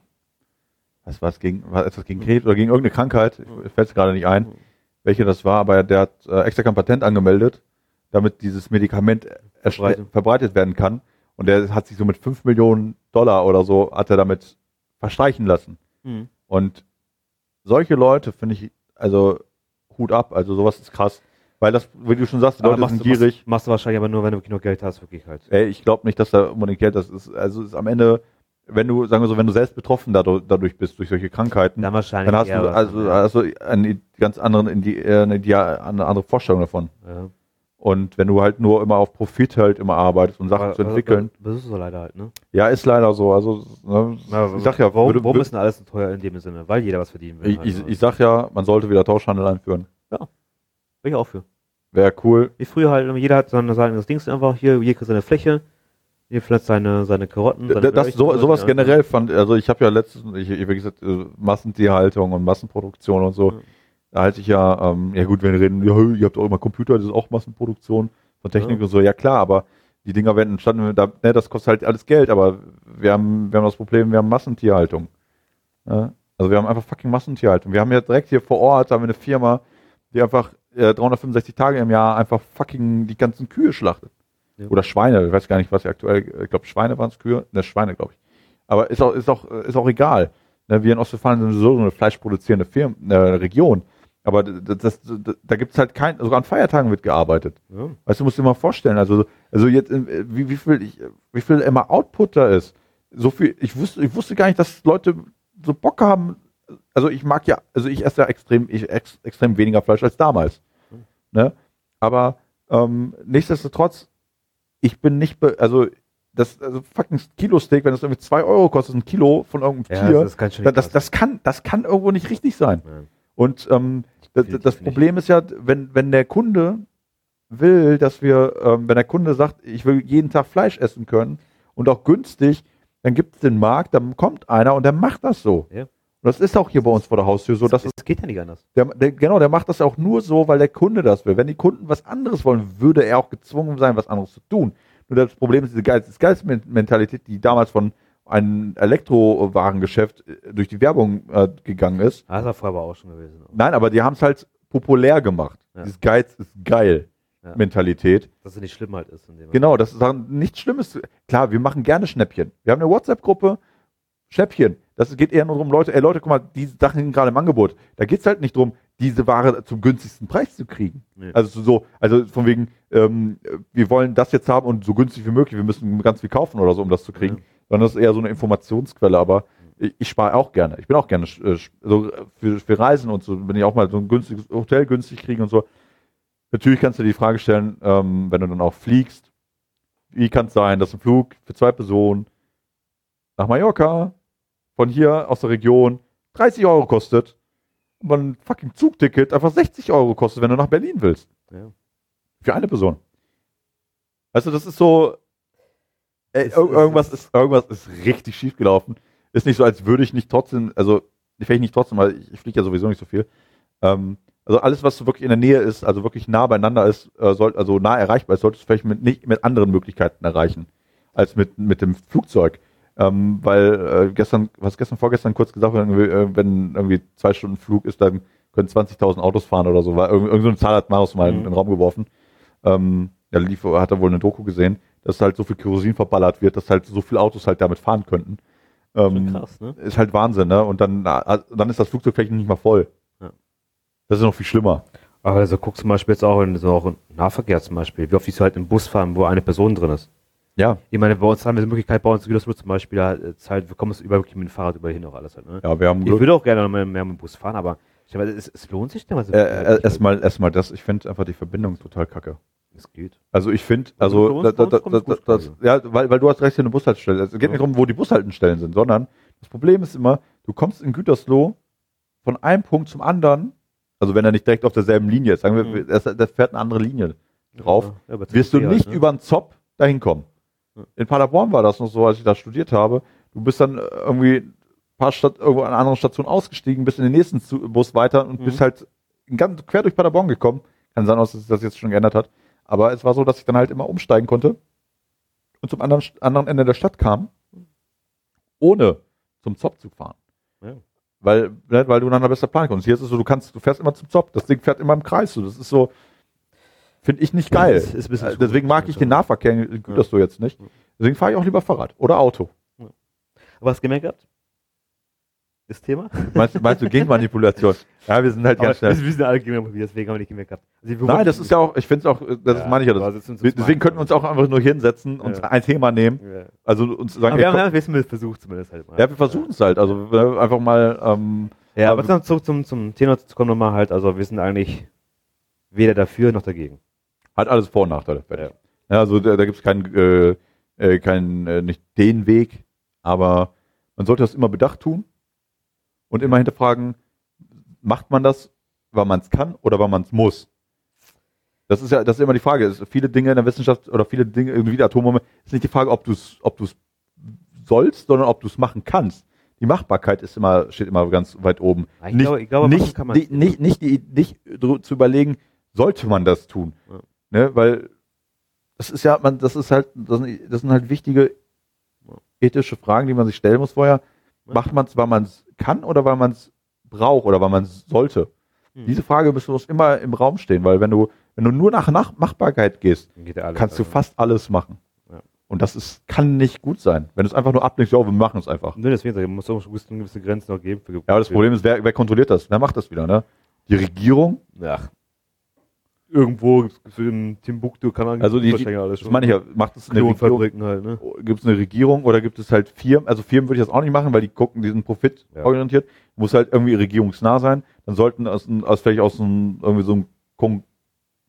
was war es gegen, war etwas gegen Krebs oder gegen irgendeine Krankheit, fällt es gerade nicht ein, welche das war, aber der hat äh, extra kein Patent angemeldet, damit dieses Medikament Verbreitet. verbreitet werden kann. Und der hat sich so mit 5 Millionen Dollar oder so, hat er damit verstreichen lassen. Mhm. Und solche Leute finde ich, also Hut ab, also sowas ist krass. Weil das, wie du schon sagst, die Aber Leute machst, sind gierig. Machst, machst du wahrscheinlich aber nur, wenn du noch Geld hast, wirklich halt. Ey, ich glaube nicht, dass da unbedingt Geld das ist. Also es ist am Ende, wenn du, sagen wir so, wenn du selbst betroffen dadurch, bist, durch solche Krankheiten, Dann wahrscheinlich. dann hast du also, ja. also eine ganz anderen, äh, eine, eine andere Vorstellung davon. Ja. Und wenn du halt nur immer auf Profit halt immer arbeitest und Sachen Aber- zu entwickeln, Das ist so leider halt, ne? ja, ist leider so. Also ne, ich sag ja, warum, würde- warum ist denn alles so teuer in dem Sinne? Weil jeder was verdienen will. ich, halt, ich, ne? ich sag ja, man sollte wieder Tauschhandel einführen. Bin ich auch für. Wäre cool. Wie früher halt, jeder hat seine, sein das Dings einfach hier, jeder kriegt seine Fläche, jeder pflanzt seine, seine Karotten. Seine Das, so, sowas ja. generell fand, also ich habe ja letztens, ich, ich, wie gesagt, äh, Massentierhaltung und Massenproduktion und so, Ja. da halte ich ja, ähm, ja gut, wenn wir reden, ja, ihr habt auch immer Computer, das ist auch Massenproduktion von Technik Ja. und so, ja klar, aber die Dinger werden entstanden, da, ne, das kostet halt alles Geld, aber wir haben, wir haben das Problem, wir haben Massentierhaltung. Ja? Also wir haben einfach fucking Massentierhaltung. Wir haben ja direkt hier vor Ort, haben wir eine Firma, die einfach äh, 365 Tage im Jahr einfach fucking die ganzen Kühe schlachtet. Ja. Oder Schweine, ich weiß gar nicht, was aktuell, ich glaube Schweine waren es Kühe, ne, Schweine, glaube ich. Aber ist auch, ist auch, ist auch egal. Ne, wir in Ostwestfalen sind so eine fleischproduzierende Firma, äh, Region. Aber das, das, das, da gibt's halt kein, sogar an Feiertagen wird gearbeitet. Ja. Weißt du, musst dir mal vorstellen, also, also jetzt, äh, wie, wie viel, ich, wie viel immer Output da ist. So viel, ich wusste, ich wusste gar nicht, dass Leute so Bock haben. Also ich mag ja, also ich esse ja extrem, ich ex, extrem weniger Fleisch als damals. Ne? Aber ähm, nichtsdestotrotz, ich bin nicht, be also das, also fucking Kilo Steak, wenn das irgendwie zwei Euro kostet, ein Kilo von irgendeinem Ja, Tier, das kann das, das, kann, das kann irgendwo nicht richtig sein. Ja. Und ähm, das, das nicht. Problem ist ja, wenn, wenn der Kunde will, dass wir, ähm, wenn der Kunde sagt, ich will jeden Tag Fleisch essen können und auch günstig, dann gibt es den Markt, dann kommt einer und der macht das so. Ja. Und das ist auch hier bei uns vor der Haustür so, dass es, Es geht ja nicht anders. der, der, genau, der macht das auch nur so, weil der Kunde das will. Wenn die Kunden was anderes wollen, würde er auch gezwungen sein, was anderes zu tun. Nur das Problem ist diese Geiz, Geizmentalität, die damals von einem Elektrowarengeschäft äh, durch die Werbung äh, gegangen ist, Ah, Das war vorher aber auch schon gewesen. Nein, aber die haben es halt populär gemacht. Ja. Dieses Geiz ist geil. Ja. Mentalität. Dass es nicht schlimm halt ist. In dem Genau, das ist dann nichts Schlimmes. Klar, wir machen gerne Schnäppchen. Wir haben eine WhatsApp-Gruppe, Schnäppchen. Das geht eher nur darum, Leute, ey Leute, guck mal, diese Sachen sind gerade im Angebot. Da geht es halt nicht darum, diese Ware zum günstigsten Preis zu kriegen. Nee. Also so, also von wegen, ähm, wir wollen das jetzt haben und so günstig wie möglich, wir müssen ganz viel kaufen oder so, um das zu kriegen. Ja. Sondern das ist eher so eine Informationsquelle. Aber Ich, ich spare auch gerne. Ich bin auch gerne äh, so für, für Reisen und so, wenn ich auch mal so ein günstiges Hotel günstig kriege und so. Natürlich kannst du dir die Frage stellen, ähm, wenn du dann auch fliegst, wie kann es sein, dass ein Flug für zwei Personen nach Mallorca von hier aus der Region 30 Euro kostet und man ein fucking Zugticket einfach 60 Euro kostet, wenn du nach Berlin willst. Ja. Für eine Person. Also das ist so, ey, es irgendwas ist- ist, irgendwas ist richtig schief gelaufen. Ist nicht so, als würde ich nicht trotzdem, also vielleicht nicht trotzdem, weil ich, ich fliege ja sowieso nicht so viel. Ähm, also alles, was so wirklich in der Nähe ist, also wirklich nah beieinander ist, äh, soll, also nah erreichbar ist, solltest du vielleicht mit, nicht mit anderen Möglichkeiten erreichen, als mit, mit dem Flugzeug. Ähm, weil äh, gestern, was gestern, vorgestern kurz gesagt, wurde, äh, wenn irgendwie zwei Stunden Flug ist, dann können 20.000 Autos fahren oder so. Weil irgend, irgend so eine Zahl hat Marius mal in, Mhm. in den Raum geworfen. Ähm, er lief, hat er wohl eine Doku gesehen, dass halt so viel Kerosin verballert wird, dass halt so viele Autos halt damit fahren könnten. Ähm, krass, ne? ist halt Wahnsinn, ne? Und dann, na, dann ist das Flugzeug vielleicht nicht mal voll. Ja. Das ist noch viel schlimmer. Aber also guck zum Beispiel jetzt auch in so auch im Nahverkehr zum Beispiel, wie oft siehst du halt im Bus fahren, wo eine Person drin ist. Ja, Ich meine, bei uns haben wir die Möglichkeit, bei uns in Gütersloh zum Beispiel, da ist halt, wir kommen es über mit dem Fahrrad über hin auch alles halt, ne? ja, wir haben Ich Glück. würde auch gerne noch mehr, mehr mit dem Bus fahren, aber ich meine, es, es lohnt sich denn was. Äh, äh, erstmal, erstmal das, ich finde einfach die Verbindung total kacke. Es geht. Also ich finde, Also also, da, da, da, da, das, also. ja, weil, weil du hast recht hier eine Bushaltestelle. Es geht Ja. nicht darum, wo die Bushaltestellen sind, sondern das Problem ist immer, du kommst in Gütersloh von einem Punkt zum anderen, also wenn er nicht direkt auf derselben Linie ist, sagen wir, Mhm. das, das fährt eine andere Linie drauf, Ja, aber wirst du CC nicht halt, ne? über einen Zopp dahin kommen. In Paderborn war das noch so, als ich da studiert habe. Du bist dann äh, irgendwie ein paar Stadt, irgendwo an einer anderen Station ausgestiegen, bist in den nächsten Bus weiter und Mhm. bist halt ganz quer durch Paderborn gekommen. Kann sein, dass sich das jetzt schon geändert hat. Aber es war so, dass ich dann halt immer umsteigen konnte und zum anderen, anderen Ende der Stadt kam, ohne zum Zopp zu fahren. Ja. Weil, ne, weil du dann besser planen konntest. Hier ist es so, du kannst, du fährst immer zum Zopp. Das Ding fährt immer im Kreis. So. Das ist so, finde ich nicht geil. Ist- ist bisschen Äh, Deswegen mag ich den Ja. Nahverkehr in Gütersloh jetzt nicht. Deswegen fahre ich auch lieber Fahrrad oder Auto. Aber hast du gemerkt gehabt? Das Thema? Meinst, du- meinst du Genmanipulation? Ja, wir sind halt Aber ganz wir schnell. sind alle gemerkt, deswegen haben wir nicht gemerkt gehabt. Also, wir Nein, das ist ja auch, ich finde es auch, das Ja, meine ich ja. Das, uns wir, deswegen könnten wir uns auch einfach nur hinsetzen und Ja. ein Thema nehmen. Ja. Also uns sagen, Aber wir haben komm, ja bisschen versucht zumindest halt mal. ja, wir versuchen es halt. Also wir- einfach mal, ähm, Ja, aber- aber dann zurück zum, zum Thema zu kommen nochmal halt, also wir sind eigentlich weder dafür noch dagegen. Hat alles Vor- und Nachteile. Ja. Also da, da gibt es keinen, äh, äh, keinen, äh, nicht den Weg, aber man sollte das immer bedacht tun und immer hinterfragen, macht man das, weil man es kann oder weil man es muss? Das ist ja, das ist immer die Frage. Es, viele Dinge in der Wissenschaft oder viele Dinge, irgendwie die Atombombe, ist nicht die Frage, ob du es, ob du es sollst, sondern ob du es machen kannst. Die Machbarkeit ist immer, steht immer ganz weit oben. Ich nicht, glaube- ich glaube, nicht, die, nicht, nicht, die, nicht zu überlegen, sollte man das tun? Ja. Ne? Weil das ist ja, man, das ist halt, das sind, das sind halt wichtige ethische Fragen, die man sich stellen muss vorher. Macht man es, weil man es kann oder weil man es braucht oder weil man es sollte? Hm. Diese Frage muss muss immer im Raum stehen, weil wenn du, wenn du nur nach, nach Machbarkeit gehst, alles, kannst du fast alles machen. Ja. Und das ist, kann nicht gut sein. Wenn du es einfach nur abnimmst, ja, wir machen es einfach. Nö, deswegen, es muss auch gewisse, Grenzen noch geben. Ja, aber das Problem ist, wer, wer kontrolliert das? Wer macht das wieder, ne? Die Regierung? Ach. Irgendwo gibt es in Timbuktu, kann man Also die, die alles das meine ich ja, macht es eine Regierung? Halt, ne? Gibt es eine Regierung oder gibt es halt Firmen? Also Firmen würde ich das auch nicht machen, weil die gucken, die sind profitorientiert. Muss halt irgendwie regierungsnah sein. Dann sollten aus, aus vielleicht aus einem, irgendwie so einem Kon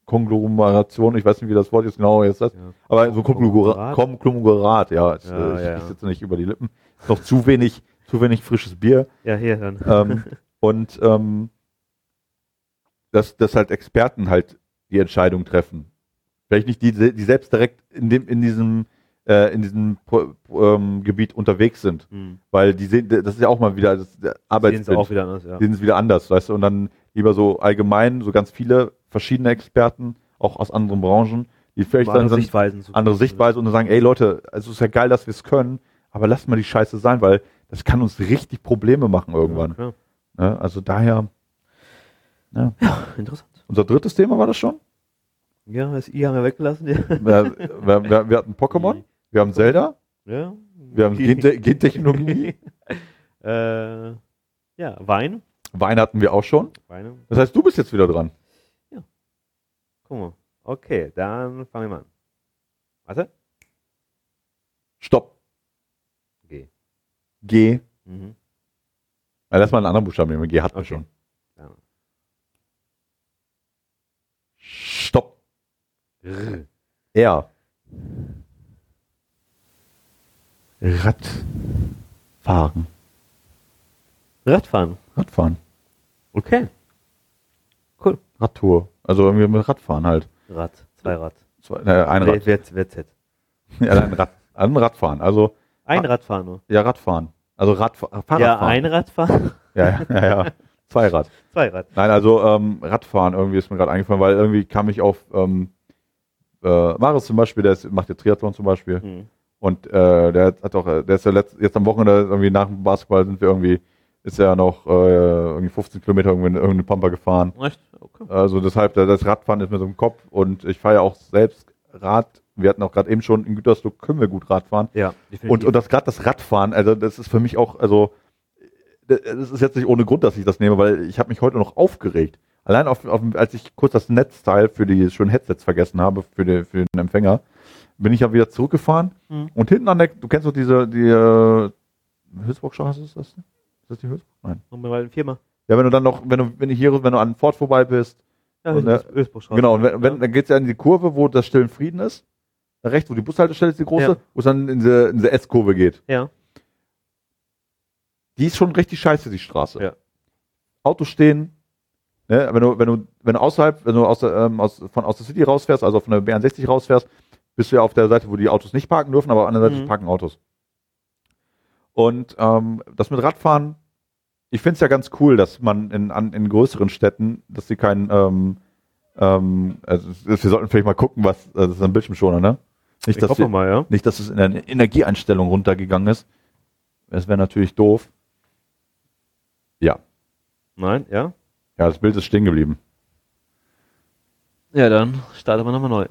Konglomeration, ich weiß nicht, wie das Wort jetzt genau jetzt ist, Ja. aber so ein Konglomerat, Konglomerat? Ja, ist, Ja, ich, ja, ich ja. sitze nicht über die Lippen. Ist noch zu wenig, zu wenig frisches Bier. Ja, hier dann. ähm, und ähm, dass, dass halt Experten halt die Entscheidung treffen. Vielleicht nicht die, die selbst direkt in dem, in diesem, äh, in diesem ähm, Gebiet unterwegs sind. Hm. Weil die sehen, das ist ja auch mal wieder das der Sehen sie Arbeitsbild. auch wieder anders, ja. Sehen es wieder anders, weißt du, und dann lieber so allgemein, so ganz viele verschiedene Experten, auch aus anderen Branchen, die vielleicht dann andere Sichtweisen. zu- andere Sichtweise und dann sagen, ey Leute, also es ist ja geil, dass wir es können, aber lasst mal die Scheiße sein, weil das kann uns richtig Probleme machen irgendwann. Ja. Ne? Also daher, Interessant. Unser drittes Thema war das schon. Ja, das I haben wir weggelassen. Ja. Wir, wir, wir, wir hatten Pokémon, wir haben Zelda, ja. wir haben Gente Gentechnologie, äh, ja, Wein. Wein hatten wir auch schon. Weine. Das heißt, du bist jetzt wieder dran. Guck mal. Okay, dann fangen wir mal an. Warte. Stopp. G. G. Mhm. Ja, lass mal einen anderen Buchstaben nehmen. G hat man Okay. schon. Ja. Stopp. R. Radfahren. Radfahren. Radfahren. Okay. Cool. Radtour. Also irgendwie mit Radfahren halt. Rad. Zweirad. Zwei, äh, ein Rad. Wer, wer, wer. Ja, ein Rad. Ein Radfahren. Also, Ein Ah. Radfahren nur. ja, Radfahren. Also Radfa Fahrradfahren. Ja, ein Radfahren. Ja, ja, ja, ja. Zweirad. Zweirad. Nein, also ähm, Radfahren irgendwie ist mir gerade eingefallen, weil irgendwie kam ich auf ähm, äh, Marius zum Beispiel, der ist, macht ja Triathlon zum Beispiel. Mhm. Und äh, der hat auch, äh, der ist ja letzt, jetzt am Wochenende irgendwie nach dem Basketball sind wir irgendwie, ist er noch äh, irgendwie 15 Kilometer irgendwie in irgendeine Pampa gefahren. Echt? Okay. Also deshalb, da- das Radfahren ist mir so im Kopf und ich fahre ja auch selbst Rad. Wir hatten auch gerade eben schon in Gütersloh können wir gut Radfahren. Ja, Und, und das gerade das Radfahren, also das ist für mich auch, also das ist jetzt nicht ohne Grund, dass ich das nehme, weil ich habe mich heute noch aufgeregt. Allein auf, auf, als ich kurz das Netzteil für die schönen Headsets vergessen habe, für, die, für den Empfänger, bin ich ja wieder zurückgefahren Mhm. und hinten an der, du kennst doch diese, die äh, Hülsburgstraße ist das? Ist das die Hülsburg? Nein. Eine Firma. Ja, wenn du dann noch, wenn du, wenn du hier, wenn du an Ford vorbei bist, Ja, Und, Ösbruchstraße. genau, und wenn, wenn, dann geht's ja in die Kurve, wo das Stillen Frieden ist, da rechts, wo die Bushaltestelle ist, die große, Ja. wo es dann in diese, in diese S-Kurve geht. Ja. die ist schon richtig scheiße, die Straße. Ja. Autos stehen, ne, wenn du, wenn du, wenn du außerhalb, wenn du aus, der, ähm, aus, von aus der City rausfährst, also von der B61 rausfährst, bist du ja auf der Seite, wo die Autos nicht parken dürfen, aber auf der anderen Seite Mhm. parken Autos. Und ähm, das mit Radfahren, ich finde es ja ganz cool, dass man in, an, in größeren Städten, dass sie keinen, ähm, ähm, also wir sollten vielleicht mal gucken, was, also das ist ein Bildschirmschoner, ne? Nicht, Ich dass hoffe wir, mal, ja. nicht, dass es in der Energieeinstellung runtergegangen ist. Das wäre natürlich doof. Ja. Nein, ja. Ja, das Bild ist stehen geblieben. Ja, dann starten wir nochmal neu.